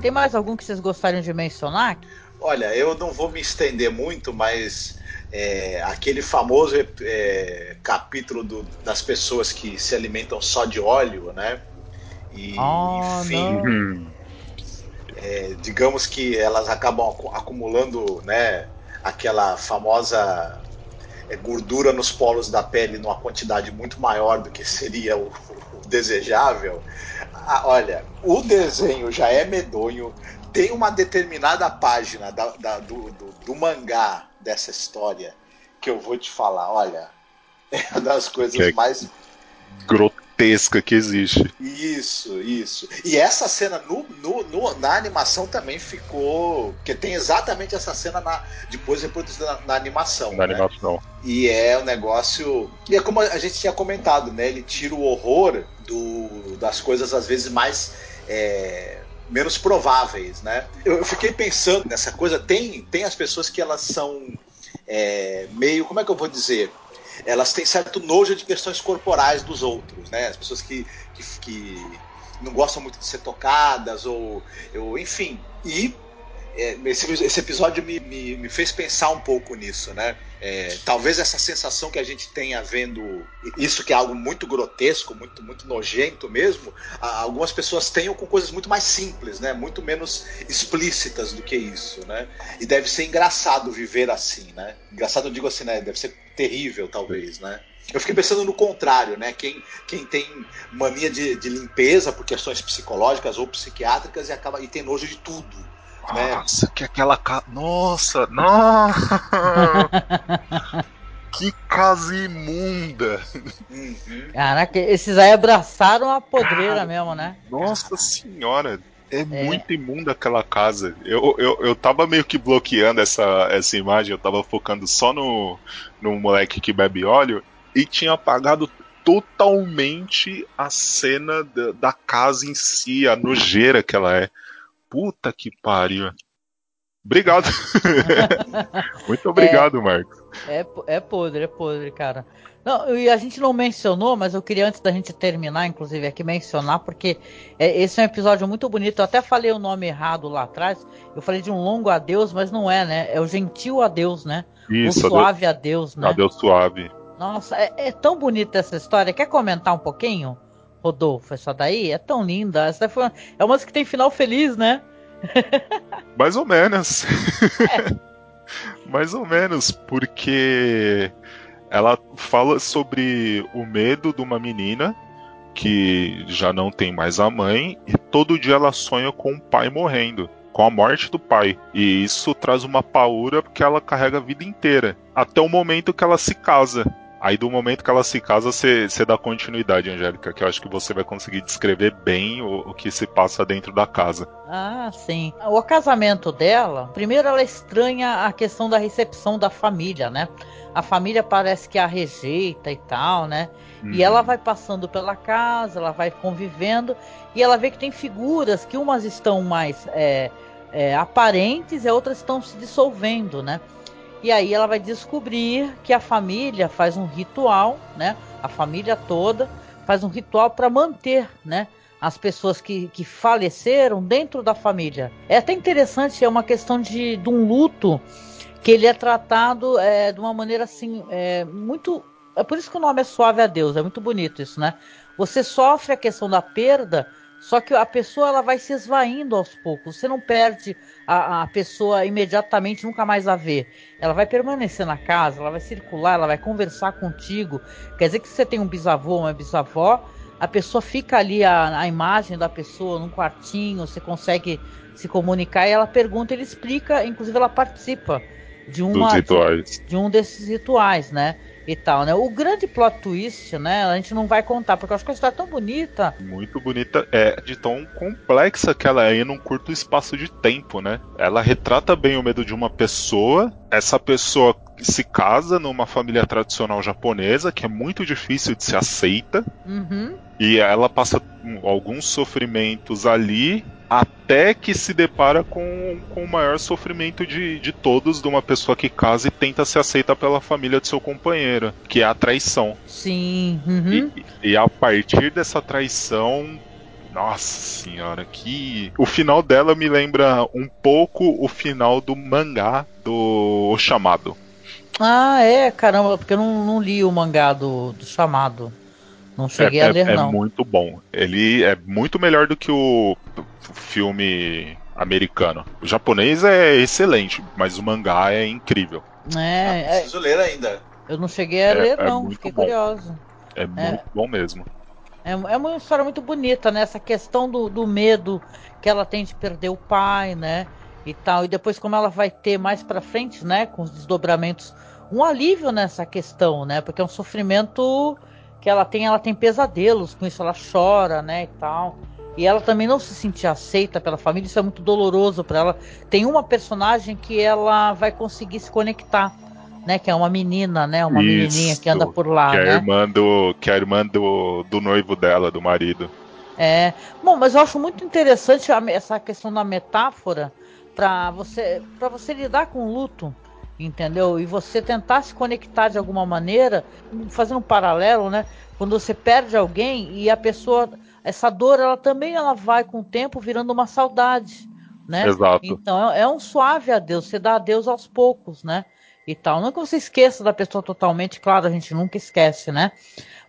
Tem mais algum que vocês gostariam de mencionar? Olha, eu não vou me estender muito, mas é, aquele famoso é, capítulo do, das pessoas que se alimentam só de óleo, né? E, oh, enfim, é, digamos que elas acabam acumulando, né? Aquela famosa é, gordura nos polos da pele numa quantidade muito maior do que seria o, o desejável. Ah, olha, o desenho já é medonho. Tem uma determinada página da, da, do, do, do, mangá dessa história que eu vou te falar. Olha, é uma das coisas é mais grotesca que existe. Isso, isso. E essa cena no, no, no, na animação também ficou. Porque tem exatamente essa cena na, depois reproduzida na, na, animação. Na né? animação. E é um negócio. E é como a gente tinha comentado, né? Ele tira o horror do, das coisas às vezes mais. É, menos prováveis, né? Eu, fiquei pensando nessa coisa. Tem, tem as pessoas que elas são é, meio, como é que eu vou dizer? elas têm certo nojo de questões corporais dos outros, né? As pessoas que, que, que não gostam muito de ser tocadas, ou, ou enfim. E é, esse, esse, episódio me, me, me, fez pensar um pouco nisso, né? É, talvez essa sensação que a gente tenha vendo isso que é algo muito grotesco, muito muito nojento mesmo, algumas pessoas tenham com coisas muito mais simples, né? Muito menos explícitas do que isso, né? E deve ser engraçado viver assim, né? Engraçado eu digo assim, né? Deve ser terrível talvez, né? Eu fiquei pensando no contrário, né? Quem, quem tem mania de, de limpeza por questões psicológicas ou psiquiátricas e acaba e tem nojo de tudo né? Nossa, que aquela casa. Nossa, nossa! que casa imunda! Uhum. Caraca, esses aí abraçaram a podreira Cara, mesmo, né? Nossa senhora! É, é, muito imunda aquela casa. Eu, eu, eu tava meio que bloqueando essa, essa imagem, eu tava focando só no, no moleque que bebe óleo e tinha apagado totalmente a cena da, da casa em si, a nojeira que ela é. Puta que pariu. Obrigado. Muito obrigado, é, Marcos. É, é podre, é podre, cara. Não, e a gente não mencionou, mas eu queria antes da gente terminar, inclusive aqui mencionar, porque é, esse é um episódio muito bonito. Eu até falei o nome errado lá atrás. Eu falei de um longo adeus, mas não é, né? É o gentil adeus, né? Isso, o suave adeus, adeus né? Adeus suave. Nossa, é, é tão bonita essa história. Quer comentar um pouquinho? Rodolfo, essa daí é tão linda. Essa foi uma... É uma que tem final feliz, né? Mais ou menos. É. Mais ou menos, porque ela fala sobre o medo de uma menina que já não tem mais a mãe e todo dia ela sonha com o pai morrendo, com a morte do pai. E isso traz uma paura porque ela carrega a vida inteira, até o momento que ela se casa. Aí do momento que ela se casa, você dá continuidade, Angélica, que eu acho que você vai conseguir descrever bem o, o, que se passa dentro da casa. Ah, sim. O casamento dela, primeiro ela estranha a questão da recepção da família, né? A família parece que a rejeita e tal, né? Uhum. E ela vai passando pela casa, ela vai convivendo e ela vê que tem figuras que umas estão mais é, é, aparentes e outras estão se dissolvendo, né? E aí ela vai descobrir que a família faz um ritual, né? A família toda faz um ritual para manter, né? As pessoas que, que faleceram dentro da família. É até interessante, é uma questão de, de um luto que ele é tratado é, de uma maneira assim, é, muito. É por isso que o nome é Suave a Deus, é muito bonito isso, né? Você sofre a questão da perda, só que a pessoa ela vai se esvaindo aos poucos. Você não perde a, a pessoa imediatamente, nunca mais a vê. Ela vai permanecer na casa, ela vai circular, ela vai conversar contigo. Quer dizer que se você tem um bisavô, uma bisavó, a pessoa fica ali, a, a imagem da pessoa num quartinho, você consegue se comunicar e ela pergunta, ele explica, inclusive ela participa de uma de, de um desses rituais, né? E tal, né? O grande plot twist, né? A gente não vai contar, porque eu acho que a história é tão bonita. Muito bonita, é de tão complexa que ela é num curto espaço de tempo, né? Ela retrata bem o medo de uma pessoa, essa pessoa se casa numa família tradicional japonesa, que é muito difícil de ser aceita. Uhum. E ela passa alguns sofrimentos ali até que se depara com, com o maior sofrimento de, de todos de uma pessoa que casa e tenta ser aceita pela família de seu companheiro, que é a traição. Sim. Uhum. E, e a partir dessa traição Nossa senhora, que. O final dela me lembra um pouco o final do mangá do o Chamado. Ah, é, caramba, porque eu não, não li o mangá do, do Chamado. Não cheguei é, a ler, é, não. É muito bom. Ele é muito melhor do que o filme americano. O japonês é excelente, mas o mangá é incrível. É, ah, preciso é, ler ainda. Eu não cheguei a é, ler, é não. Fiquei bom. curioso. É, muito bom mesmo. É, é uma história muito bonita, né? Essa questão do, do medo que ela tem de perder o pai, né? E tal. E depois como ela vai ter mais para frente, né? Com os desdobramentos, um alívio nessa questão, né? Porque é um sofrimento que ela tem, ela tem pesadelos com isso, ela chora, né? E tal. E ela também não se sentia aceita pela família, isso é muito doloroso para ela. Tem uma personagem que ela vai conseguir se conectar né? Que é uma menina, né? Uma Isso, menininha que anda por lá, que é né? A irmã do, que é a irmã do, do noivo dela, do marido. É. Bom, mas eu acho muito interessante essa questão da metáfora para você para você lidar com o luto, entendeu? E você tentar se conectar de alguma maneira, fazendo um paralelo, né? Quando você perde alguém e a pessoa essa dor ela também ela vai com o tempo virando uma saudade, né? Exato. Então é, é um suave adeus, você dá adeus aos poucos, né? e tal. Não é que você esqueça da pessoa totalmente, claro, a gente nunca esquece, né?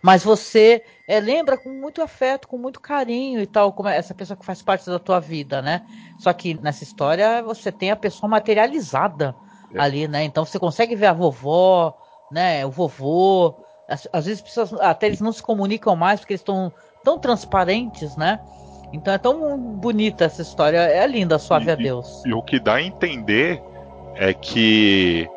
Mas você é, lembra com muito afeto, com muito carinho e tal, como é essa pessoa que faz parte da tua vida, né? Só que nessa história você tem a pessoa materializada é. ali, né? Então você consegue ver a vovó, né? O vovô. Às, às vezes pessoas, até eles não se comunicam mais porque eles estão tão transparentes, né? Então é tão bonita essa história, é linda, suave e, a Deus. E, e o que dá a entender é que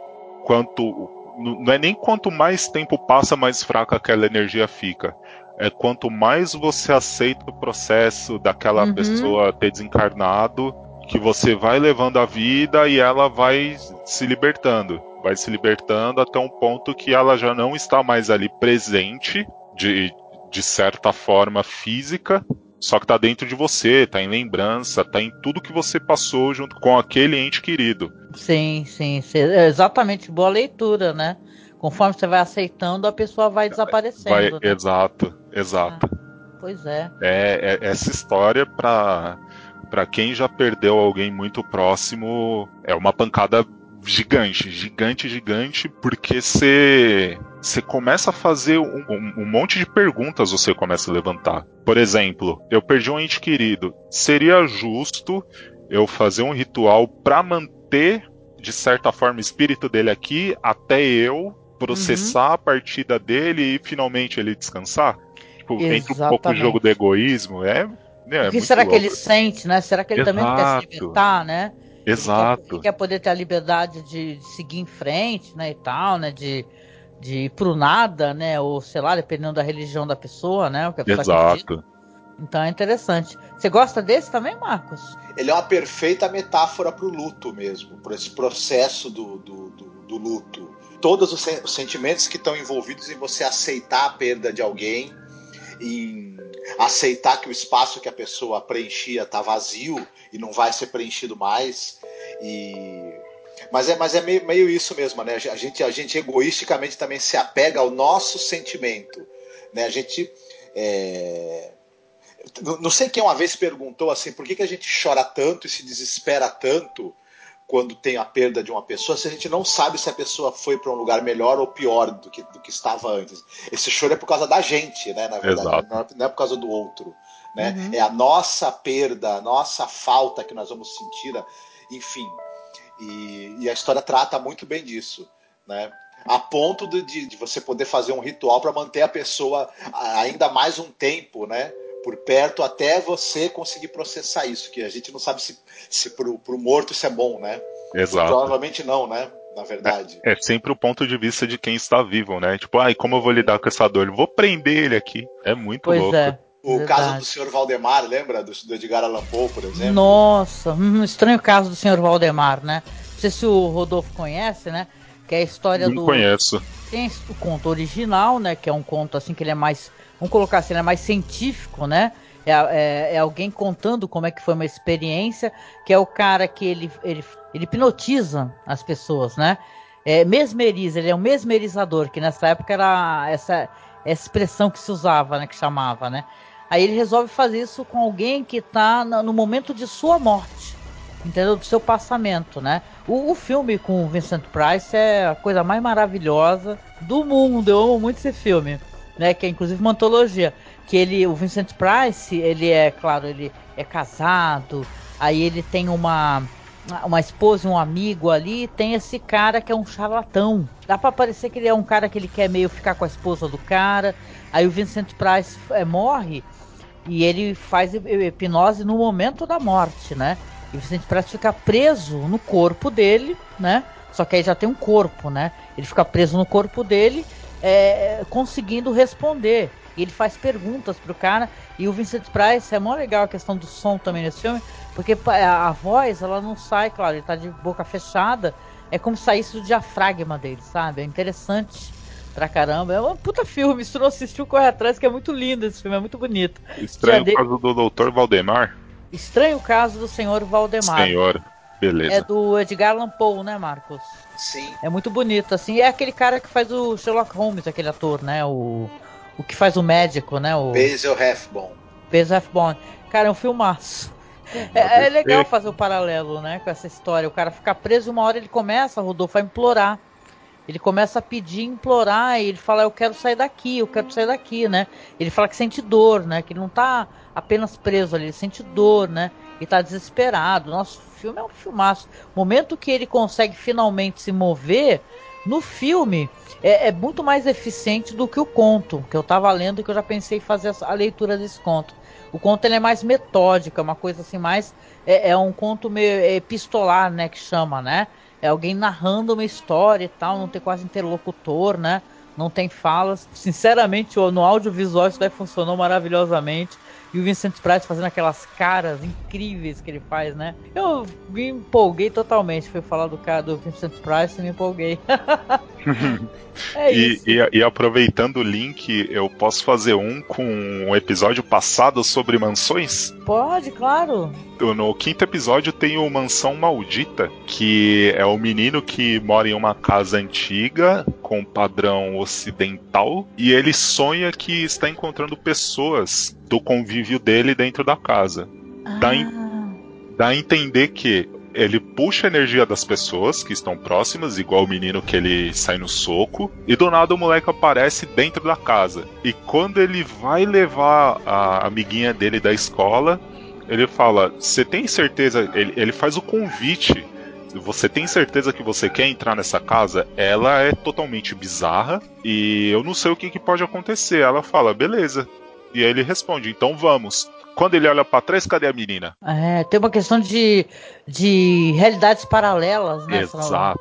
quanto não é nem quanto mais tempo passa, mais fraca aquela energia fica. É quanto mais você aceita o processo daquela uhum. pessoa ter desencarnado, que você vai levando a vida e ela vai se libertando. Vai se libertando até um ponto que ela já não está mais ali presente, de, de certa forma física, só que tá dentro de você, tá em lembrança, tá em tudo que você passou junto com aquele ente querido. Sim, sim, sim. É exatamente, boa leitura, né? Conforme você vai aceitando, a pessoa vai desaparecendo. Vai, né? Exato, exato. Ah, pois é. é. é. Essa história, para para quem já perdeu alguém muito próximo, é uma pancada gigante, gigante, gigante, porque você você começa a fazer um, um, um, monte de perguntas você começa a levantar. Por exemplo, eu perdi um ente querido. Seria justo eu fazer um ritual para manter, de certa forma, o espírito dele aqui até eu processar uhum. a partida dele e finalmente ele descansar? Tipo, entra um pouco o jogo do egoísmo. É, né, o que será louco. que ele sente, né? Será que ele Exato. também quer se libertar, né? Exato. Ele quer, ele quer, poder ter a liberdade de, de, seguir em frente, né, e tal, né, de, de ir pro nada, né, ou sei lá, dependendo da religião da pessoa, né, o que a pessoa Exato. Acredita. Então é interessante. Você gosta desse também, Marcos? Ele é uma perfeita metáfora para o luto mesmo, por esse processo do, do, do, do luto. Todos os sentimentos que estão envolvidos em você aceitar a perda de alguém, em aceitar que o espaço que a pessoa preenchia está vazio e não vai ser preenchido mais. E mas é, mas é meio, meio isso mesmo, né? A gente, a gente egoisticamente também se apega ao nosso sentimento, né? A gente é... não sei quem uma vez perguntou assim, por que, que a gente chora tanto e se desespera tanto quando tem a perda de uma pessoa, se a gente não sabe se a pessoa foi para um lugar melhor ou pior do que, do que estava antes. Esse choro é por causa da gente, né? Na verdade, não é, não é por causa do outro. Né? Uhum. É a nossa perda, a nossa falta que nós vamos sentir, enfim. E, e a história trata muito bem disso, né? A ponto de, de você poder fazer um ritual para manter a pessoa ainda mais um tempo, né? Por perto até você conseguir processar isso, que a gente não sabe se, se pro, pro morto isso é bom, né? Exato. Provavelmente não, né? Na verdade. É, é, sempre o ponto de vista de quem está vivo, né? Tipo, ai, como eu vou lidar com essa dor? vou prender ele aqui. É muito pois louco. É. O Verdade. caso do senhor Valdemar, lembra? Do, do Edgar Allan Poe, por exemplo? Nossa, um estranho caso do senhor Valdemar, né? Não sei se o Rodolfo conhece, né? Que é a história Não do. conheço. Tem o conto original, né? Que é um conto assim que ele é mais. Vamos colocar assim, é mais científico, né? É, é, é, alguém contando como é que foi uma experiência, que é o cara que ele, ele, ele hipnotiza as pessoas, né? É, mesmeriza, ele é um mesmerizador, que nessa época era essa, essa expressão que se usava, né? Que chamava, né? Aí ele resolve fazer isso com alguém que está no momento de sua morte, entendeu? Do seu passamento, né? O, o, filme com o Vincent Price é a coisa mais maravilhosa do mundo. Eu amo muito esse filme, né? Que é inclusive uma antologia. Que ele, o Vincent Price, ele é, claro, ele é casado. Aí ele tem uma uma esposa um amigo ali, tem esse cara que é um charlatão. Dá para parecer que ele é um cara que ele quer meio ficar com a esposa do cara. Aí o Vincent Price é, morre e ele faz hipnose no momento da morte, né? E o Vincent Price fica preso no corpo dele, né? Só que aí já tem um corpo, né? Ele fica preso no corpo dele, é, conseguindo responder. Ele faz perguntas pro cara. E o Vincent Price é mó legal a questão do som também nesse filme, porque a, a voz, ela não sai, claro, ele tá de boca fechada. É como se saísse do diafragma dele, sabe? É interessante pra caramba. É um puta filme. Se tu não assistiu, corre atrás, que é muito lindo esse filme, é muito bonito. Estranho o caso do Dr. Valdemar. Estranho caso do Senhor Valdemar. Senhor, beleza. É do Edgar Allan Poe, né, Marcos? Sim. É muito bonito, assim. É aquele cara que faz o Sherlock Holmes, aquele ator, né? O, o que faz o médico, né? O Basil Rathbone. Basil Rathbone. Cara, é um filmaço. É, é, legal fazer o paralelo, né, com essa história. O cara fica preso uma hora ele começa, Rodolfo, a implorar. Ele começa a pedir, implorar, e ele fala, eu quero sair daqui, eu quero sair daqui, né? Ele fala que sente dor, né? Que ele não tá apenas preso ali, ele sente dor, né? E tá desesperado. Nosso filme é um filmaço. Momento que ele consegue finalmente se mover, no filme, é, é, muito mais eficiente do que o conto, que eu tava lendo e que eu já pensei em fazer a leitura desse conto. O conto ele é mais metódico, é uma coisa assim mais. É, é um conto meio epistolar, né? Que chama, né? É alguém narrando uma história e tal, não tem quase interlocutor, né? Não tem falas. Sinceramente, no audiovisual isso daí funcionou maravilhosamente. E o Vincent Price fazendo aquelas caras incríveis que ele faz, né? Eu me empolguei totalmente. Fui falar do cara do Vincent Price e me empolguei. é e, isso. E, e, aproveitando o link, eu posso fazer um com um episódio passado sobre mansões? Pode, claro. No quinto episódio tem o Mansão Maldita, que é o menino que mora em uma casa antiga com padrão ocidental e ele sonha que está encontrando pessoas do convívio dele dentro da casa. Ah. Dá, dá a entender que ele puxa a energia das pessoas que estão próximas, igual o menino que ele sai no soco, e do nada o moleque aparece dentro da casa. E quando ele vai levar a amiguinha dele da escola, ele fala: Você tem certeza? Ele, ele faz o convite. Você tem certeza que você quer entrar nessa casa? Ela é totalmente bizarra e eu não sei o que, que pode acontecer. Ela fala: Beleza, e aí ele responde: então vamos. Quando ele olha para trás, cadê a menina? É, tem uma questão de, de realidades paralelas, né? Exato.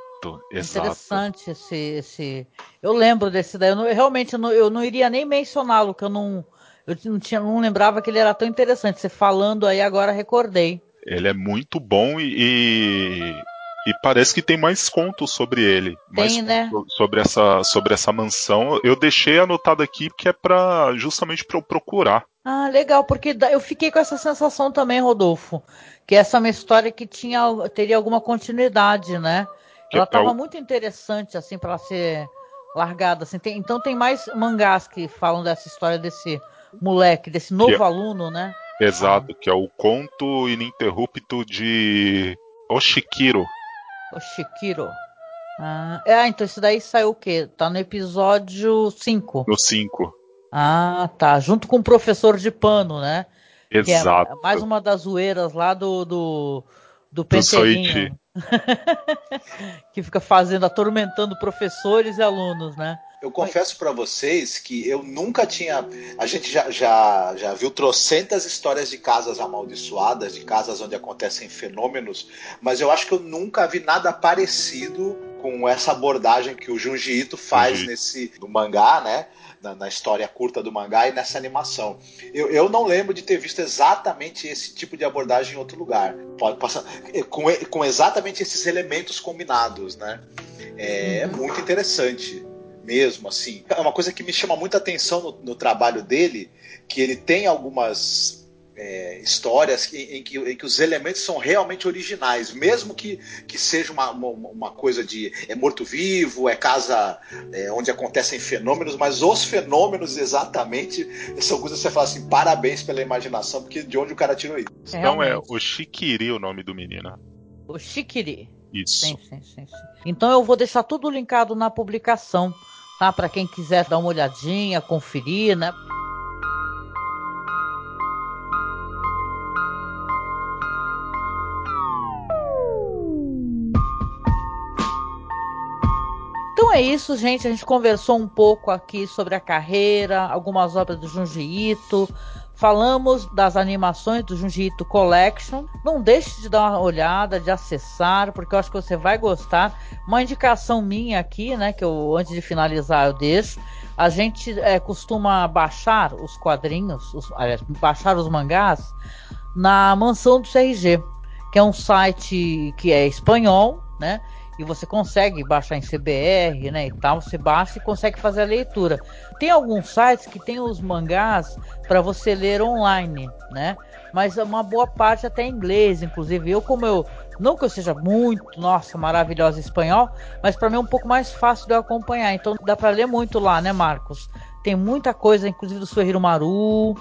Exato. Interessante esse, esse. Eu lembro desse daí. Eu, não, eu realmente eu não, eu não iria nem mencioná-lo, que eu não. Eu não, tinha, não lembrava que ele era tão interessante. Você falando aí agora recordei. Ele é muito bom e, e parece que tem mais contos sobre ele. Tem, né? Sobre essa, sobre essa mansão. Eu deixei anotado aqui que é para justamente para eu procurar. Ah, legal, porque eu fiquei com essa sensação também, Rodolfo, que essa é uma história que tinha teria alguma continuidade, né? Ela estava é muito interessante assim para ser largada, assim. Tem, então tem mais mangás que falam dessa história desse moleque, desse novo é, aluno, né? Exato, que é o conto ininterrupto de Oshikiro. O Shikiro. Ah, é, então isso daí saiu o quê? Tá no episódio 5. No 5. Ah, tá. Junto com o professor de pano, né? Exato. Que é mais uma das zoeiras lá do, do, do Penteirinho. que fica fazendo, atormentando professores e alunos, né? Eu confesso para vocês que eu nunca tinha. A gente já, já, já viu trocentas histórias de casas amaldiçoadas, de casas onde acontecem fenômenos, mas eu acho que eu nunca vi nada parecido com essa abordagem que o Junji Ito faz uhum. nesse no mangá, né? Na, na, história curta do mangá e nessa animação. Eu, eu não lembro de ter visto exatamente esse tipo de abordagem em outro lugar. Pode passar com, com exatamente esses elementos combinados, né? É, é muito interessante mesmo, assim. É uma coisa que me chama muita atenção no, no trabalho dele, que ele tem algumas é, histórias em, em, que, em, que, os elementos são realmente originais, mesmo que, que seja uma, uma, uma coisa de é morto-vivo, é casa é, onde acontecem fenômenos, mas os fenômenos exatamente são coisas que você fala assim: parabéns pela imaginação, porque de onde o cara tirou isso? Então é o Chiquiri o nome do menino. O Chiquiri. Isso. Sim, sim, sim, sim. Então eu vou deixar tudo linkado na publicação, tá? Para quem quiser dar uma olhadinha, conferir, né? É isso, gente. A gente conversou um pouco aqui sobre a carreira, algumas obras do Junji Ito, Falamos das animações do Junji Ito Collection. Não deixe de dar uma olhada, de acessar, porque eu acho que você vai gostar. Uma indicação minha aqui, né, que eu antes de finalizar eu deixo. A gente é, costuma baixar os quadrinhos, os, aliás, baixar os mangás na mansão do CRG, que é um site que é espanhol, né? E você consegue baixar em CBR, né, e tal, você baixa e consegue fazer a leitura. Tem alguns sites que tem os mangás para você ler online, né? Mas uma boa parte até em inglês, inclusive. Eu como eu não que eu seja muito, nossa, maravilhosa espanhol, mas para mim é um pouco mais fácil de eu acompanhar. Então dá para ler muito lá, né, Marcos? Tem muita coisa, inclusive do Suehiro Maru,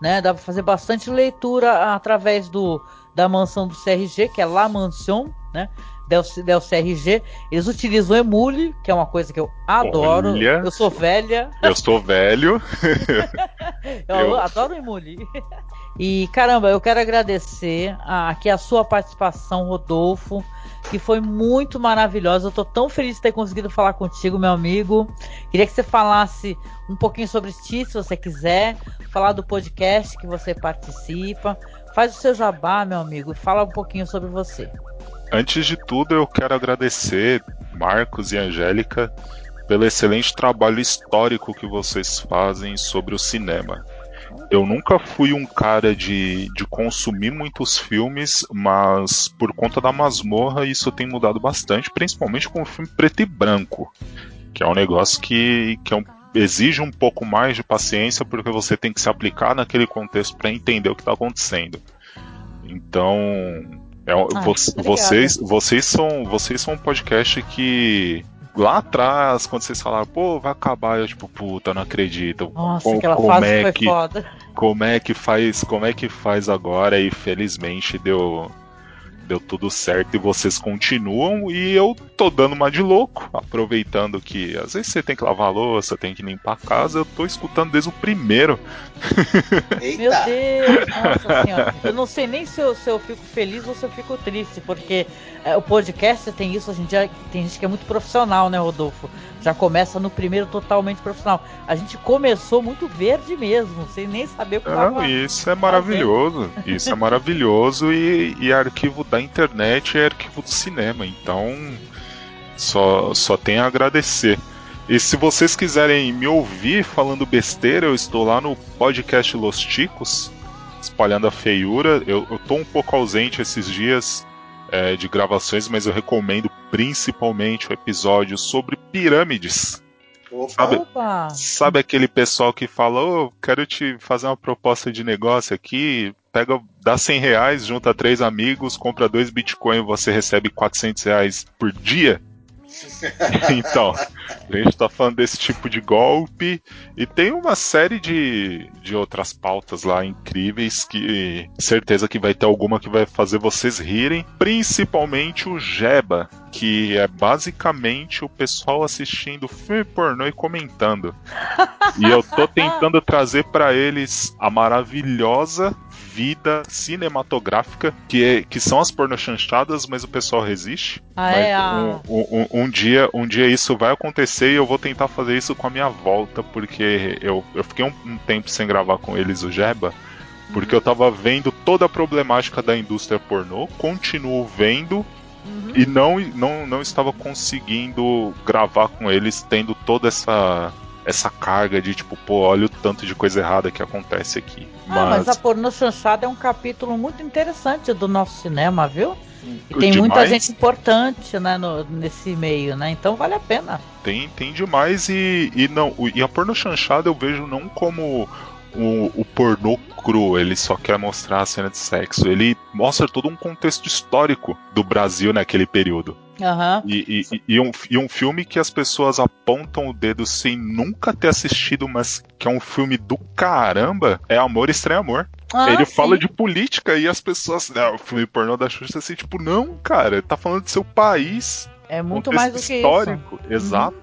né? Dá para fazer bastante leitura através do da mansão do CRG, que é La Mansion, né? Del, Del CRG. Eles utilizam Emule, que é uma coisa que eu adoro. Olha, eu sou velha. Eu sou velho. eu, eu, adoro Emule. E caramba, eu quero agradecer aqui a sua participação, Rodolfo, que foi muito maravilhosa. Eu tô tão feliz de ter conseguido falar contigo, meu amigo. Queria que você falasse um pouquinho sobre ti, se você quiser, falar do podcast que você participa. Faz o seu jabá, meu amigo, e fala um pouquinho sobre você. Antes de tudo, eu quero agradecer Marcos e Angélica pelo excelente trabalho histórico que vocês fazem sobre o cinema. Eu nunca fui um cara de, de consumir muitos filmes, mas por conta da masmorra isso tem mudado bastante, principalmente com o filme preto e branco, que é um negócio que, que é um, exige um pouco mais de paciência porque você tem que se aplicar naquele contexto para entender o que está acontecendo. Então, é, ah, vo vocês, vocês são, vocês são um podcast que lá atrás, quando vocês falaram, pô, vai acabar, eu tipo, puta, não acredito. Nossa, como, aquela como fase é foi que, foda. Como é que faz, como é que faz agora? E felizmente deu deu tudo certo e vocês continuam e eu tô dando uma de louco, aproveitando que às vezes você tem que lavar a louça, tem que limpar a casa, eu tô escutando desde o primeiro. Eita. Meu Deus, nossa senhora. Eu não sei nem se eu, se eu fico feliz ou se eu fico triste, porque é, o podcast tem isso hoje em dia, tem gente que é muito profissional, né, Rodolfo? Já começa no primeiro totalmente profissional. A gente começou muito verde mesmo, sem nem saber o que Isso é maravilhoso. Isso é maravilhoso e, e arquivo da internet é arquivo do cinema, então só, só tenho a agradecer. E se vocês quiserem me ouvir falando besteira, eu estou lá no podcast Los Ticos, espalhando a feiura. Eu, eu tô um pouco ausente esses dias é, de gravações, mas eu recomendo principalmente o episódio sobre pirâmides. Sabe, sabe, aquele pessoal que fala, oh, quero te fazer uma proposta de negócio aqui, pega, dá 100 reais, junta três amigos, compra dois e você recebe 400 reais por dia? então, a gente tá falando desse tipo de golpe e tem uma série de, de outras pautas lá incríveis que certeza que vai ter alguma que vai fazer vocês rirem, principalmente o Jeba, que é basicamente o pessoal assistindo filme pornô e comentando. e eu tô tentando trazer para eles a maravilhosa vida cinematográfica que, é, que são as pornochanchadas, mas o pessoal resiste. Ah, é, ah. Um, um, um, dia, um dia isso vai acontecer e eu vou tentar fazer isso com a minha volta, porque eu, eu fiquei um, um tempo sem gravar com eles o Jeba. Porque eu tava vendo toda a problemática da indústria pornô, continuo vendo, Uhum. E não, não, não estava conseguindo gravar com eles, tendo toda essa essa carga de tipo, pô, olha o tanto de coisa errada que acontece aqui. Ah, mas, mas a porno chanchada é um capítulo muito interessante do nosso cinema, viu? E tem demais. muita gente importante né, no, nesse meio, né? Então vale a pena. Tem, tem demais e, e não. E a porno chanchada eu vejo não como o, o pornô cru, ele só quer mostrar a cena de sexo. Ele mostra todo um contexto histórico do Brasil naquele período. Uhum. E, e, e, um, e um filme que as pessoas apontam o dedo sem nunca ter assistido, mas que é um filme do caramba, é Amor Estranho Amor. Ah, ele sim. fala de política e as pessoas. Né, o filme pornô da Xuxa assim, tipo, não, cara, tá falando do seu país. É muito mais do que histórico. isso.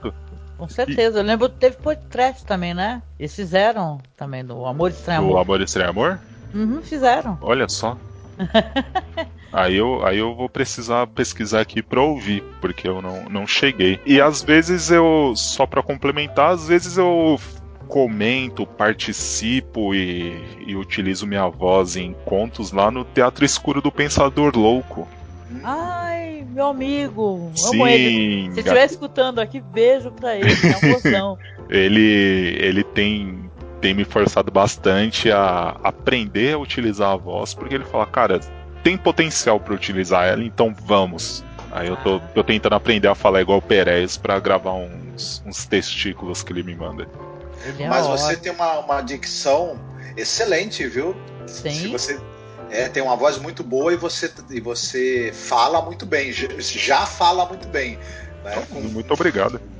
Uhum. Com certeza. Eu lembro que teve podcast também, né? Eles fizeram também do Amor Estranho Amor. Amor Estranho Amor? Uhum, fizeram. Olha só. aí, eu, aí eu vou precisar pesquisar aqui pra ouvir, porque eu não, não cheguei. E às vezes eu, só pra complementar, às vezes eu comento, participo e, e utilizo minha voz em contos lá no Teatro Escuro do Pensador Louco. Ai, meu amigo. Amo ele. Sim, Se estiver escutando aqui, beijo pra ele. É um ele, ele tem, tem me forçado bastante a aprender a utilizar a voz, porque ele fala, cara, tem potencial pra utilizar ela, então vamos. Aí eu tô, tô tentando aprender a falar igual o Perez pra gravar uns, uns testículos que ele me manda. Ele é Mas você ótimo. tem uma, uma dicção excelente, viu? Se Sim. você é, tem uma voz muito boa e você, e você fala muito bem, já, já fala muito bem. Né? Com- Muito obrigado.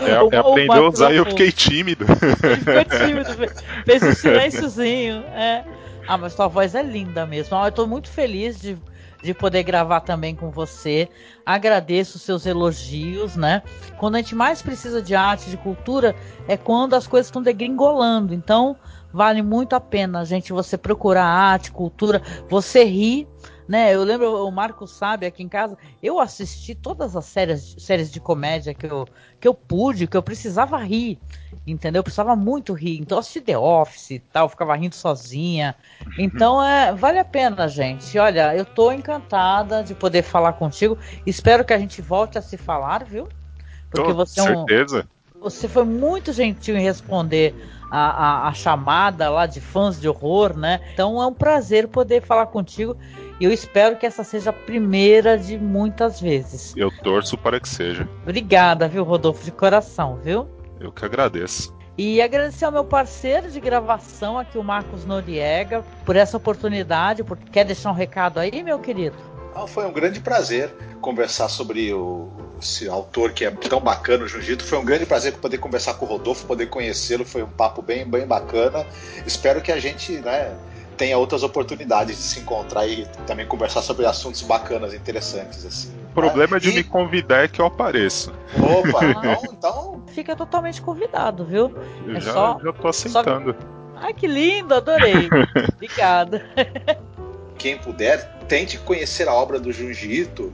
É, é o aprender a usar e eu fiquei tímido. Ficou tímido, fe- fez um silênciozinho. É. Ah, mas tua voz é linda mesmo. Ah, Eu tô muito feliz de, de poder gravar também com você. Agradeço os seus elogios, né? Quando a gente mais precisa de arte, de cultura, é quando as coisas estão degringolando. Então, vale muito a pena, gente, você procurar arte, cultura, você rir. Né, eu lembro, o Marco sabe aqui em casa, eu assisti todas as séries, séries de comédia que eu, que eu pude, que eu precisava rir entendeu? Eu precisava muito rir. Então eu assisti The Office e tal, ficava rindo sozinha. Então é, vale a pena, gente. Olha, eu tô encantada de poder falar contigo. Espero que a gente volte a se falar, viu? Porque você é um, certeza. Você foi muito gentil em responder a, a, a chamada lá de fãs de horror, né? Então é um prazer poder falar contigo. E eu espero que essa seja a primeira de muitas vezes. Eu torço para que seja. Obrigada, viu, Rodolfo, de coração, viu? Eu que agradeço. E agradecer ao meu parceiro de gravação aqui, o Marcos Noriega, por essa oportunidade. Por... Quer deixar um recado aí, meu querido? Ah, foi um grande prazer conversar sobre o, esse autor que é tão bacana, o Jiu-Jitsu. Foi um grande prazer poder conversar com o Rodolfo, poder conhecê-lo. Foi um papo bem, bem bacana. Espero que a gente né, tenha outras oportunidades de se encontrar e também conversar sobre assuntos bacanas, interessantes. Assim, O problema de E- me convidar é que eu apareço. Opa, então, então Fica totalmente convidado, viu? Eu É já, só- já tô aceitando. Ai, que lindo, adorei. Obrigada. quem puder, tente conhecer a obra do Junji Ito,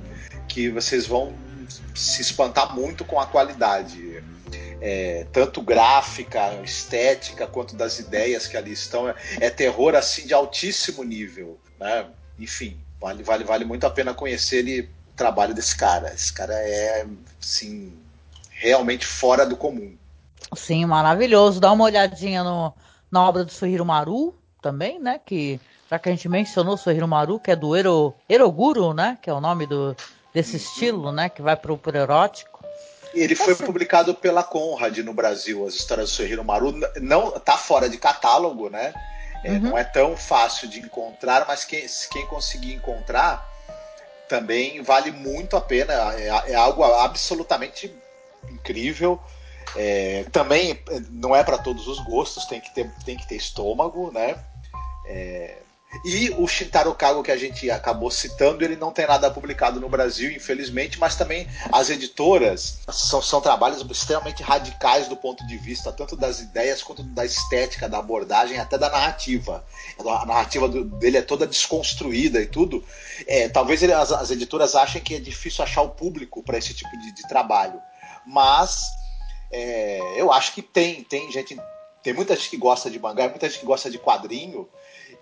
que vocês vão se espantar muito com a qualidade. É, tanto gráfica, estética, quanto das ideias que ali estão. É, é terror assim de altíssimo nível. Né? Enfim, vale, vale, vale muito a pena conhecer ele, o trabalho desse cara. Esse cara é assim, realmente fora do comum. Sim, maravilhoso. Dá uma olhadinha no, na obra do Suhiro Maru também, né? Que já que a gente mencionou o Suhiro Maru, que é do Ero, Eroguro, né? Que é o nome do, desse estilo, né? Que vai pro, pro erótico. Ele foi Assim. publicado pela Conrad no Brasil, as histórias do Suhiro Maru. Não tá fora de catálogo, né? É, Uhum. Não é tão fácil de encontrar, mas quem, quem conseguir encontrar também vale muito a pena. É, é algo absolutamente incrível. É, também é, não é para todos os gostos, tem que ter, tem que ter estômago, né? É, e o Shintaro Kago que a gente acabou citando, ele não tem nada publicado no Brasil, infelizmente, mas também as editoras são, são trabalhos extremamente radicais do ponto de vista tanto das ideias quanto da estética, da abordagem, até da narrativa. A narrativa do- dele é toda desconstruída e tudo. É, talvez ele- as, as editoras achem que é difícil achar o público para esse tipo de, de trabalho, mas é, eu acho que tem, tem gente, tem muita gente que gosta de mangá, muita gente que gosta de quadrinho.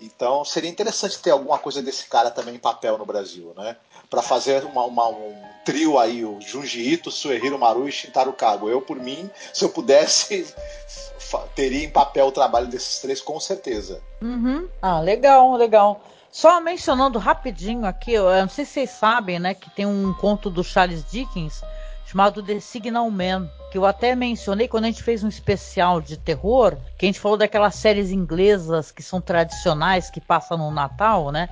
Então seria interessante ter alguma coisa desse cara também em papel no Brasil, né? Para fazer uma- uma- um trio aí, o Junji Ito, Suehiro Maru e Shintaro Kago. Eu, por mim, se eu pudesse, teria em papel o trabalho desses três com certeza. Uhum. Ah, legal, legal. Só mencionando rapidinho aqui, eu não sei se vocês sabem, né, que tem um conto do Charles Dickens chamado The Signal Man, que eu até mencionei quando a gente fez um especial de terror, que a gente falou daquelas séries inglesas que são tradicionais, que passam no Natal, né?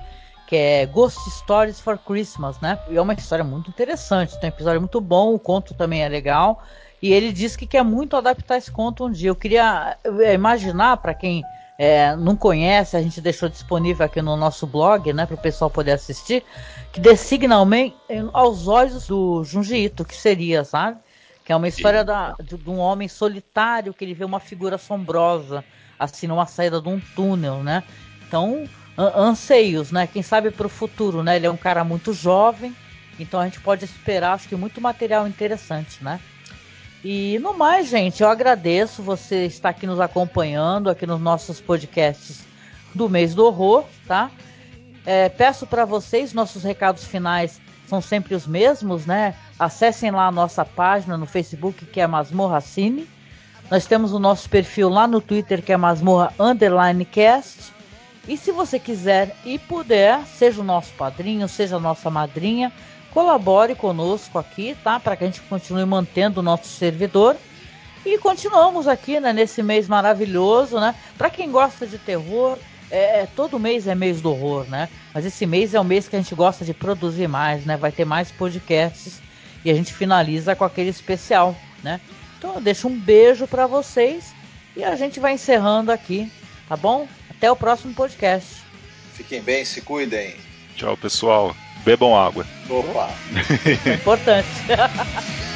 Que é Ghost Stories for Christmas, né? E é uma história muito interessante, tem um episódio muito bom, o conto também é legal. E ele disse que quer muito adaptar esse conto um dia. Eu queria imaginar, para quem é, não conhece, a gente deixou disponível aqui no nosso blog, né, para o pessoal poder assistir, que The Signal Man aos olhos do Junji Ito, que seria, sabe? Que é uma história da, de, de, um homem solitário que ele vê uma figura assombrosa, assim, numa saída de um túnel, né? Então, anseios, né? Quem sabe para o futuro, né? Ele é um cara muito jovem, então a gente pode esperar, acho que muito material interessante, né? E no mais, gente, eu agradeço você estar aqui nos acompanhando, aqui nos nossos podcasts do mês do horror, tá? É, peço para vocês, nossos recados finais são sempre os mesmos, né? Acessem lá a nossa página no Facebook, que é Masmorra Cine. Nós temos o nosso perfil lá no Twitter, que é Masmorra Underline Cast. E se você quiser e puder, seja o nosso padrinho, seja a nossa madrinha, colabore conosco aqui, tá? Para que a gente continue mantendo o nosso servidor. E continuamos aqui, né, nesse mês maravilhoso, né? Para quem gosta de terror, é, é, todo mês é mês do horror, né? Mas esse mês é o mês que a gente gosta de produzir mais, né? Vai ter mais podcasts e a gente finaliza com aquele especial, né? Então eu deixo um beijo para vocês e a gente vai encerrando aqui, tá bom? Até o próximo podcast. Fiquem bem, se cuidem. Tchau, pessoal. Bebam água. Opa! É importante.